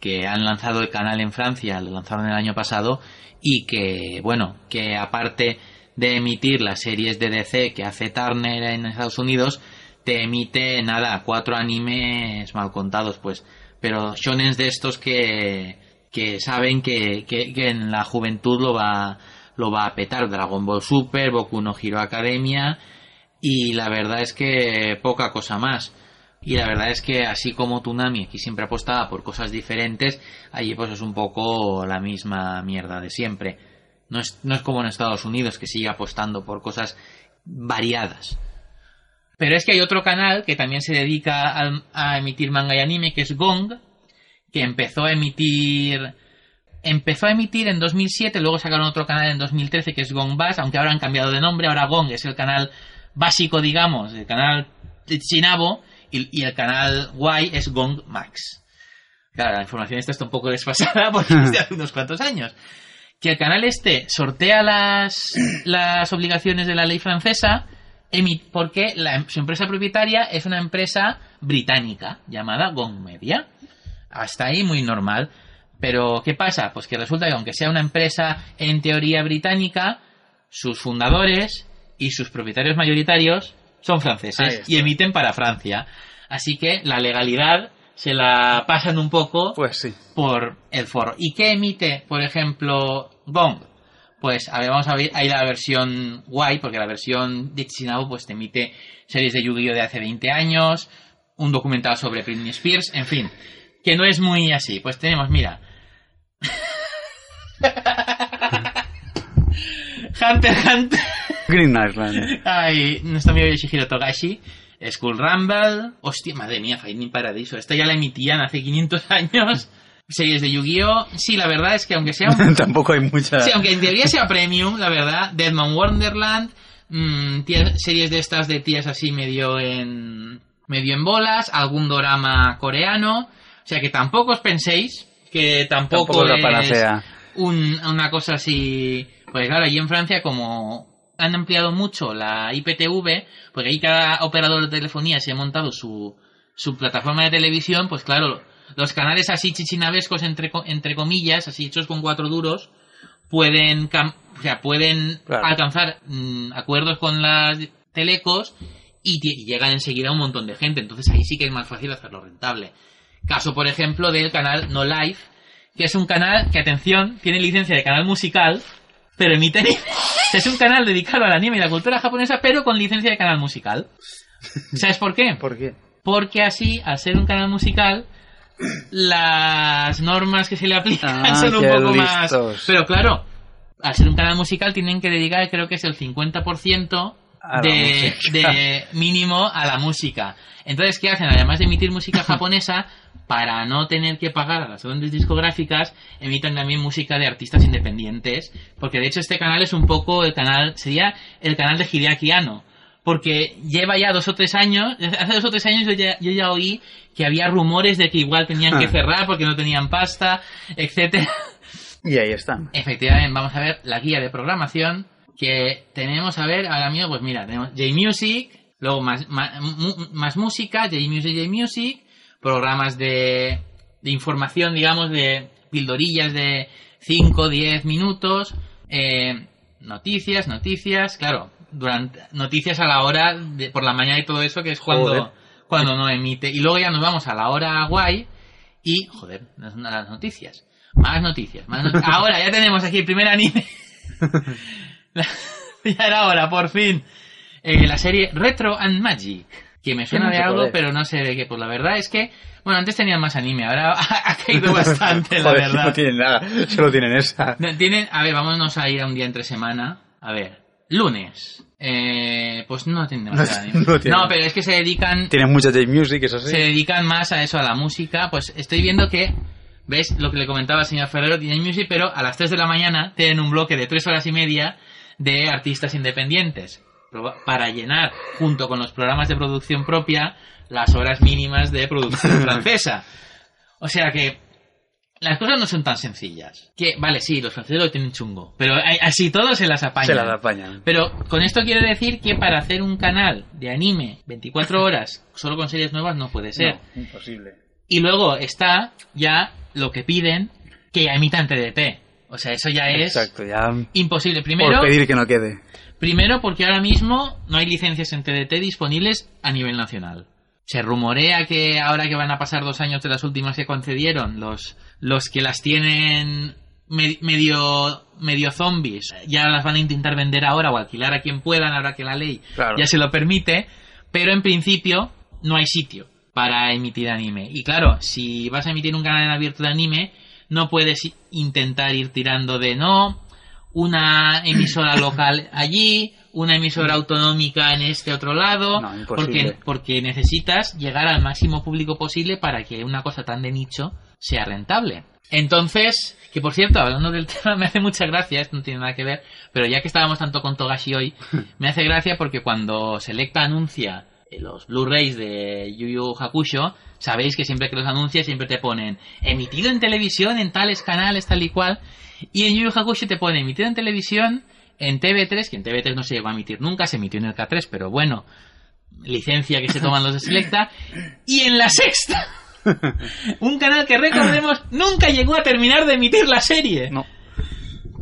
que han lanzado el canal en Francia, lo lanzaron el año pasado, y que, bueno, que aparte de emitir las series de DC que hace Turner en Estados Unidos, te emite, nada, cuatro animes mal contados, pues, pero shonens de estos que, que saben que, que, que en la juventud lo va, lo va a petar. Dragon Ball Super, Boku no Hero Academia, y la verdad es que poca cosa más. Y la verdad es que así como Tunami aquí siempre apostaba por cosas diferentes, allí pues es un poco la misma mierda de siempre. No es, no es como en Estados Unidos que sigue apostando por cosas variadas. Pero es que hay otro canal que también se dedica al- a, emitir manga y anime, que es Gong, que empezó a emitir empezó a emitir en 2007, luego sacaron otro canal en 2013 que es Gong Bass, aunque ahora han cambiado de nombre, ahora Gong es el canal básico, digamos, el canal Chinabo y, y el canal Y es Gong Max. Claro, la información esta está un poco desfasada porque es de hace unos cuantos años. Que el canal este sortea las, las obligaciones de la ley francesa porque la, su empresa propietaria es una empresa británica llamada Gong Media. Hasta ahí muy normal. Pero, ¿qué pasa? Pues que resulta que aunque sea una empresa en teoría británica, sus fundadores y sus propietarios mayoritarios son franceses y emiten para Francia. Así que la legalidad se la pasan un poco Pues sí. por el foro. ¿Y qué emite, por ejemplo, Gong? Pues a ver, vamos a ver ahí la versión guay, porque la versión de Chinao pues te emite series de Yu-Gi-Oh de hace 20 años, un documental sobre Britney Spears, en fin, que no es muy así. Pues tenemos, mira. Hunter Hunter. Green Island. Ay, nuestro amigo Yoshihiro Togashi. School Rumble. Hostia, madre mía, Finding Paradiso. Esta ya la emitían hace 500 años. Series de Yu-Gi-Oh! Sí, la verdad es que aunque sea un... Tampoco hay mucha... Sí, aunque en teoría sea premium, la verdad. Deadman Wonderland. mm, tía- series de estas de tías así medio en... Medio en bolas. Algún dorama coreano. O sea que tampoco os penséis que tampoco, Tampoco la es un- una cosa así. Pues claro, allí en Francia, como han ampliado mucho la IPTV, porque ahí cada operador de telefonía se ha montado su, su plataforma de televisión, pues claro, los canales así chichinabescos, entre, entre comillas, así hechos con cuatro duros, pueden, cam- o sea, pueden Claro. alcanzar mm, acuerdos con las telecos y, y llegan enseguida a un montón de gente. Entonces ahí sí que es más fácil hacerlo rentable. Caso, por ejemplo, del canal No Life, que es un canal que, atención, tiene licencia de canal musical, pero emite... es un canal dedicado al anime y la cultura japonesa, pero con licencia de canal musical. ¿Sabes por qué? ¿Por qué? Porque así, al ser un canal musical, las normas que se le aplican Ah, son un poco más... Pero claro, al ser un canal musical tienen que dedicar, creo que es el 50% A la de, de mínimo a la música. Entonces, ¿qué hacen? Además de emitir música japonesa, para no tener que pagar a las grandes discográficas, emiten también música de artistas independientes. Porque de hecho este canal es un poco el canal, sería el canal de Hideaki Anno. Porque lleva ya dos o tres años, hace dos o tres años yo ya, yo ya oí que había rumores de que igual tenían que Ah. cerrar porque no tenían pasta, etcétera. Y ahí está. Efectivamente, vamos a ver la guía de programación que tenemos, a ver, ahora mismo, pues mira, tenemos J-Music, luego más, más, más música, J-Music, J-Music, programas de, de información, digamos, de pildorillas de 5, 10 minutos, eh, noticias, noticias, claro, durante noticias a la hora de, por la mañana y todo eso, que es cuando, Joder. cuando no emite. Y luego ya nos vamos a la hora guay y, joder, las las noticias. Más noticias, más noticias. Ahora ya tenemos aquí el primer anime. Ya era hora, por fin. Eh, la serie Retro and Magic. Que me suena de algo, pero no sé de qué. Pues la verdad es que, bueno, antes tenían más anime, ahora ha caído bastante, la Joder, verdad. No tienen nada, solo tienen esa. No, Tienen, a ver, vámonos a ir a un día entre semana. A ver, lunes. Eh, pues no tienen No, no tienen. No, pero es que se dedican, Tienen mucha J-Music, eso sí. se dedican más a eso, a la música. Pues estoy viendo que, ¿ves lo que le comentaba el señor Ferrero? Tienen music, pero a las 3 de la mañana tienen un bloque de 3 horas y media de artistas independientes. Para llenar, junto con los programas de producción propia, las horas mínimas de producción francesa. O sea que las cosas no son tan sencillas. Que, vale, sí, los franceses lo tienen chungo, pero hay- así todos se las apañan. Se las apañan. Pero con esto quiero decir que para hacer un canal de anime 24 horas solo con series nuevas no puede ser. No, imposible. Y luego está ya lo que piden que ya emitan TDT. O sea, eso ya es Exacto, ya. imposible. Primero, Por pedir que no quede. Primero porque ahora mismo no hay licencias en TDT disponibles a nivel nacional. Se rumorea que ahora que van a pasar dos años de las últimas que concedieron, los, los que las tienen me- medio, medio zombies, ya las van a intentar vender ahora o alquilar a quien puedan, ahora que la ley Claro. ya se lo permite, pero en principio no hay sitio para emitir anime. Y claro, si vas a emitir un canal en abierto de anime, no puedes intentar ir tirando de no, una emisora local allí, una emisora autonómica en este otro lado, No, porque, porque necesitas llegar al máximo público posible para que una cosa tan de nicho sea rentable. Entonces, que por cierto, hablando del tema, me hace mucha gracia, esto no tiene nada que ver, pero ya que estábamos tanto con Togashi hoy, me hace gracia porque cuando Selecta anuncia los Blu-rays de Yu Yu Hakusho, sabéis que siempre que los anuncia siempre te ponen emitido en televisión en tales canales, tal y cual, y en Yu Yu Hakusho te pone emitido en televisión en TV3, que en TV3 no se llegó a emitir nunca, se emitió en el K3, pero bueno, licencia que se toman los de Selecta, y en la sexta. Un canal que recordemos nunca llegó a terminar de emitir la serie. No.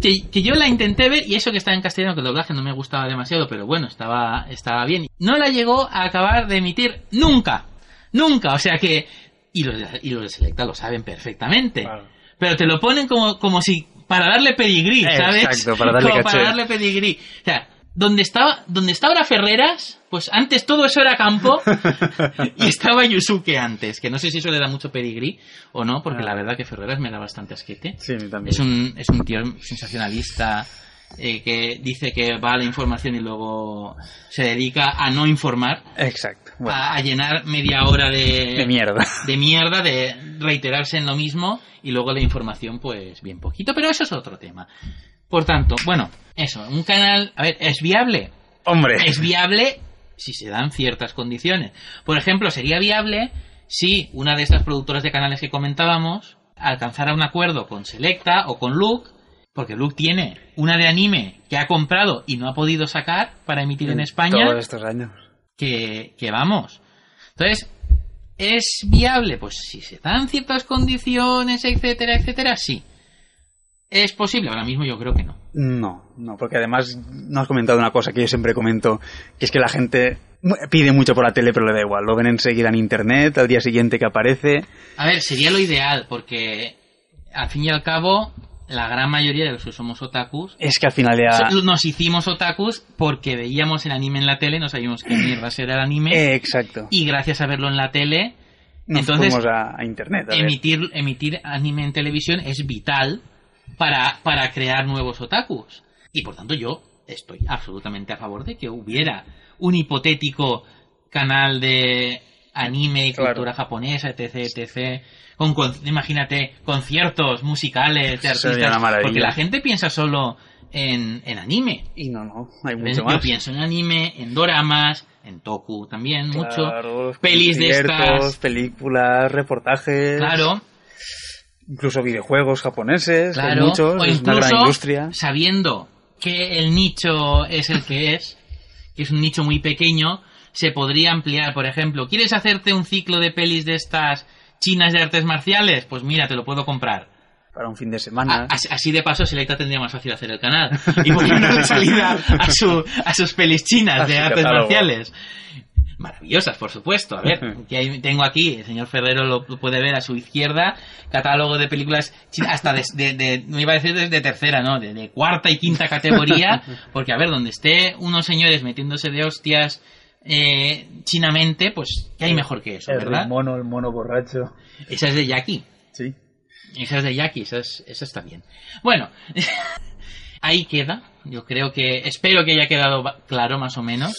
Que, que yo la intenté ver y eso que estaba en castellano, que el doblaje no me gustaba demasiado, pero bueno, estaba, estaba bien. No la llegó a acabar de emitir nunca. Nunca. O sea que... Y los de, y los de Selecta lo saben perfectamente. Claro. Pero te lo ponen como, como si... Para darle pedigrí, ¿sabes? Exacto, para darle como caché. para darle pedigrí. O sea, donde estaba, donde está ahora Ferreras, pues antes todo eso era campo y estaba Yusuke antes, que no sé si eso le da mucho pedigrí o no, porque Ah. la verdad que Ferreras me da bastante asquete. Sí, a mí también. Es un, es un tío sensacionalista eh, que dice que va a la información y luego se dedica a no informar, Exacto. Bueno, a, a llenar media hora de, de mierda. de mierda, de reiterarse en lo mismo y luego la información pues bien poquito, pero eso es otro tema. Por tanto, bueno, eso, un canal, a ver, ¿es viable? Hombre. Es viable si se dan ciertas condiciones. Por ejemplo, sería viable si una de estas productoras de canales que comentábamos alcanzara un acuerdo con Selecta o con Look, porque Look tiene una de anime que ha comprado y no ha podido sacar para emitir en España, Todos estos años. que, que vamos. Entonces, ¿es viable? Pues si se dan ciertas condiciones, etcétera, etcétera, sí. ¿Es posible? Ahora mismo yo creo que no. No, no, porque además no has comentado una cosa que yo siempre comento, que es que la gente pide mucho por la tele, pero le da igual. Lo ven enseguida en internet, al día siguiente que aparece. A ver, sería lo ideal, porque al fin y al cabo, la gran mayoría de los que somos otakus, Es que al final ya... nos hicimos otakus porque veíamos el anime en la tele, no sabíamos qué mierda era el anime, Eh, exacto. y gracias a verlo en la tele, Nos entonces a, a internet. a ver. emitir, emitir anime en televisión es vital para, para crear nuevos otakus. Y por tanto yo estoy absolutamente a favor de que hubiera un hipotético canal de anime y Claro. cultura japonesa, etc, etc. Con, con- imagínate, conciertos musicales de artistas. Porque la gente piensa solo en, en anime. Y no, no, hay mucho más. Yo pienso en anime, en doramas, en toku también, mucho. Pelis de estas. películas, reportajes. Claro. Incluso videojuegos japoneses, hay muchos, o es una gran incluso industria. sabiendo que el nicho es el que es, que es un nicho muy pequeño, se podría ampliar. Por ejemplo, ¿quieres hacerte un ciclo de pelis de estas chinas de artes marciales? Pues mira, te lo puedo comprar. para un fin de semana. A- Así, de paso, Selecta tendría más fácil hacer el canal. Y ponerle salida a, su, a sus pelis chinas de artes marciales. Maravillosas, por supuesto. A ver, que ahí tengo aquí, el señor Ferrero lo, puede ver a su izquierda, catálogo de películas chinas, hasta de, de- de- no iba a decir desde tercera, ¿no? De, de cuarta y quinta categoría, porque a ver, donde esté unos señores metiéndose de hostias eh, chinamente, pues, ¿qué hay mejor que eso, el verdad? mono, el mono borracho. Esa es de Jackie. Sí. Esa es de Jackie, esa, es- esa está bien. Bueno, ahí queda. Yo creo que, espero que haya quedado claro más o menos,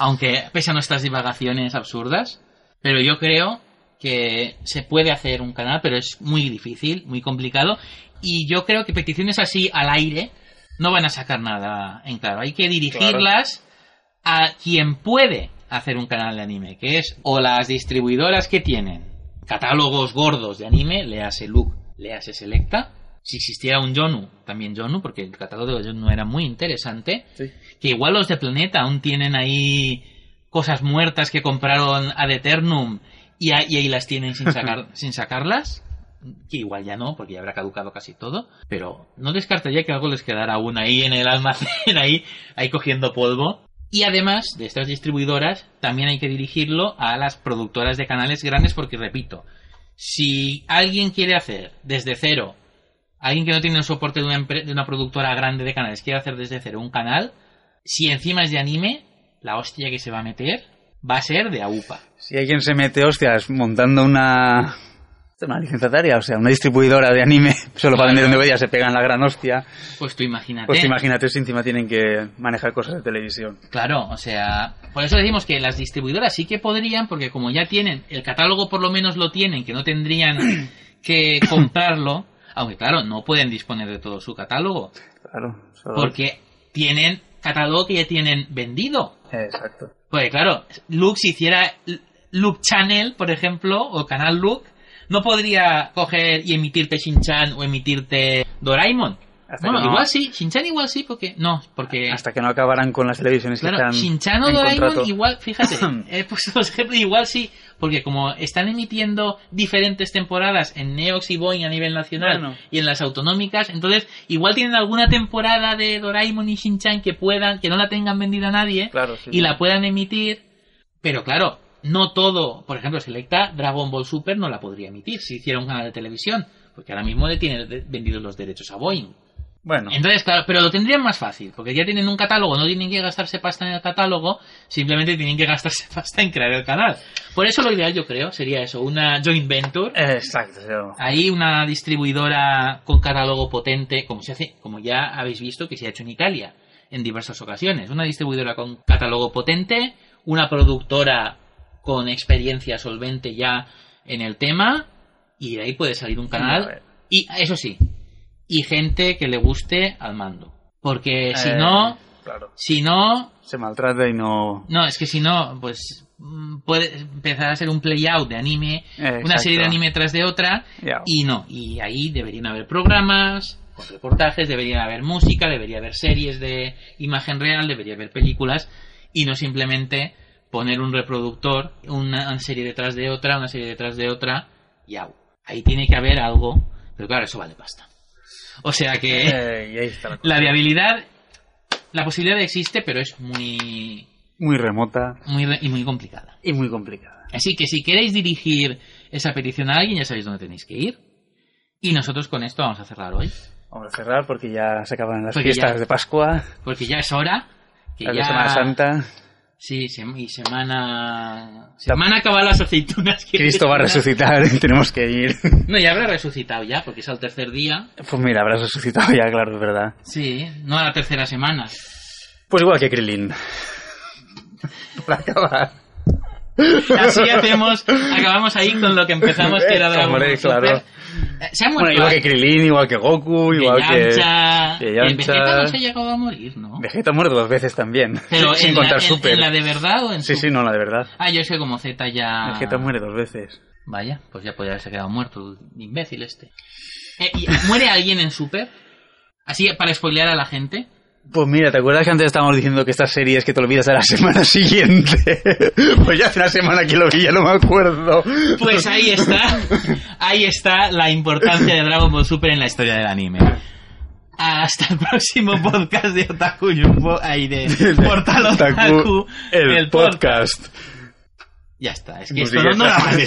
aunque pese a nuestras divagaciones absurdas, pero yo creo que se puede hacer un canal, pero es muy difícil, muy complicado, y yo creo que peticiones así al aire no van a sacar nada en claro. Hay que dirigirlas a quien puede hacer un canal de anime, que es o las distribuidoras que tienen catálogos gordos de anime, léase Look, léase Selecta. Si existiera un Jonu, también Jonu, porque el catálogo de Jonu era muy interesante. Sí. Que igual los de Planeta aún tienen ahí cosas muertas que compraron ad eternum y, a- y ahí las tienen sin, sacar, sin sacarlas. Que igual ya no, porque ya habrá caducado casi todo. Pero no descartaría que algo les quedara aún ahí en el almacén, ahí, ahí cogiendo polvo. Y además de estas distribuidoras, también hay que dirigirlo a las productoras de canales grandes, porque repito, si alguien quiere hacer desde cero, alguien que no tiene el soporte de una, de una productora grande de canales, quiere hacer desde cero un canal, si encima es de anime, la hostia que se va a meter va a ser de AUPA. Si alguien se mete hostias montando una una licenciataria, o sea, una distribuidora de anime, solo para vender donde se pegan la gran hostia, Pues tú imagínate. pues imagínate si encima tienen que manejar cosas de televisión. Claro, o sea, por eso decimos que las distribuidoras sí que podrían, porque como ya tienen, el catálogo por lo menos lo tienen, que no tendrían que comprarlo, aunque claro, no pueden disponer de todo su catálogo, Claro. solo- porque tienen catálogo que ya tienen vendido. Exacto. Pues claro, Luke si hiciera Luke Channel, por ejemplo, o Canal Luke, no podría coger y emitirte Shin-Chan o emitirte Doraemon. Bueno, no- igual sí, Shin-Chan igual sí, porque no, porque Hasta que no acabarán con las televisiones Claro, que están Shin-Chan o Doraemon igual, fíjate, he puesto los ejemplos, igual sí, porque como están emitiendo diferentes temporadas en Neox y Boeing a nivel nacional Bueno. y en las autonómicas, entonces igual tienen alguna temporada de Doraemon y Shin-Chan que puedan, que no la tengan vendida a nadie Claro, sí, y sí. la puedan emitir, pero claro, no todo, por ejemplo, Selecta Dragon Ball Super no la podría emitir si hiciera un canal de televisión, porque ahora mismo le tiene vendidos los derechos a Boeing. Bueno, Entonces, claro, pero lo tendrían más fácil, porque ya tienen un catálogo, no tienen que gastarse pasta en el catálogo, simplemente tienen que gastarse pasta en crear el canal. Por eso lo ideal, yo creo, sería eso, una joint venture, exacto. ahí una distribuidora con catálogo potente, como se hace, como ya habéis visto que se ha hecho en Italia en diversas ocasiones, una distribuidora con catálogo potente, una productora con experiencia solvente ya en el tema, y de ahí puede salir un canal, y eso sí, y gente que le guste al mando. Porque si Eh, no, Claro. si no, Se maltrata y no... no, es que si no, pues mm, puede empezar a ser un play-out de anime, Eh, una serie de anime tras de otra, y no, y ahí deberían haber programas, con reportajes, debería haber música, debería haber series de imagen real, debería haber películas, y no simplemente poner un reproductor, una serie detrás de otra, una serie detrás de otra, y au. Ahí tiene que haber algo, pero claro, eso vale pasta. O sea que Eh, y ahí está la viabilidad, la posibilidad existe, pero es muy, Muy remota muy re- y muy complicada. y muy complicada. Así que si queréis dirigir esa petición a alguien, ya sabéis dónde tenéis que ir. Y nosotros con esto vamos a cerrar hoy. Vamos a cerrar porque ya se acaban las Porque fiestas ya- de Pascua, Porque ya es hora. Que la ya... Semana Santa. Sí, y semana... Semana acabar las aceitunas. que Cristo va a resucitar, tenemos que ir. No, ya habrá resucitado ya, porque es al tercer día. Pues mira, habrás resucitado ya, claro, es verdad. Sí, no a la tercera semana. Pues igual que Krillin. Para acabar. Así hacemos, acabamos ahí con lo que empezamos, que era Dragon Hombre, Ball Super. claro. Se ha Bueno, muerto igual que Krillin, igual que Goku, igual que... Yamcha. que Yamcha. Vegeta no se ha llegado a morir, ¿no? Vegeta muere dos veces también. Pero sin en, contar la, en- Super. en la de verdad o en Sí, su- sí, no, la de verdad. Ah, yo sé como Z ya... Vegeta muere dos veces. Vaya, pues ya podría haberse quedado muerto, imbécil este. Eh, ¿y ¿Muere alguien en Super? Así, para spoilear a la gente. Pues mira, ¿te acuerdas que antes estábamos diciendo que estas series que te olvidas de la semana siguiente? pues ya hace una semana que lo vi, ya no me acuerdo. Pues ahí está, ahí está la importancia de Dragon Ball Super en la historia del anime. Hasta el próximo podcast de Otaku Jumbo, ahí de Portal Otaku, el, el podcast. Ya está, es que esto no, no la más de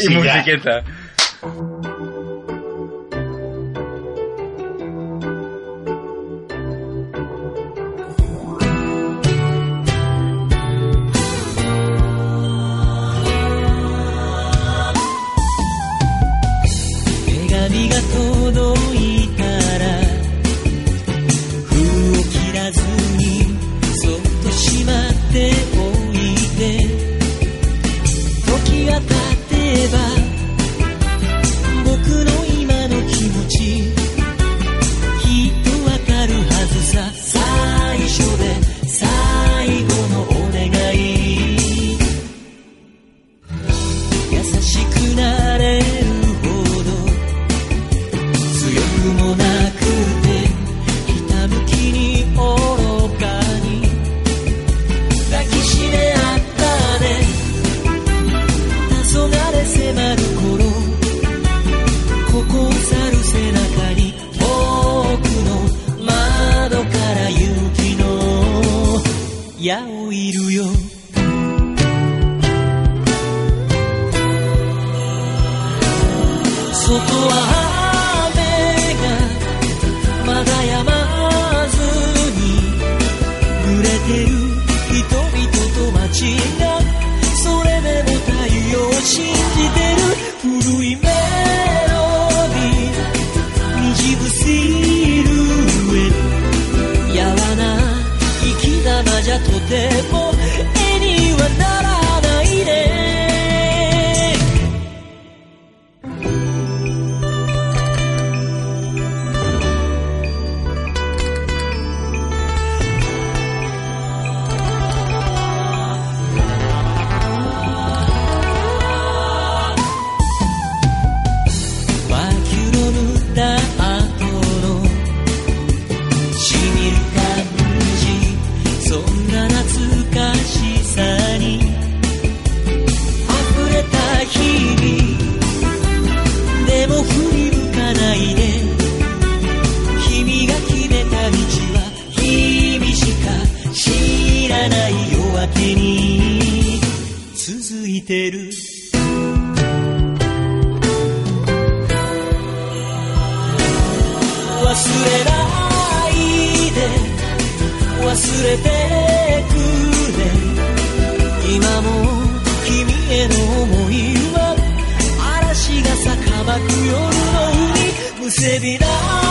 servirá.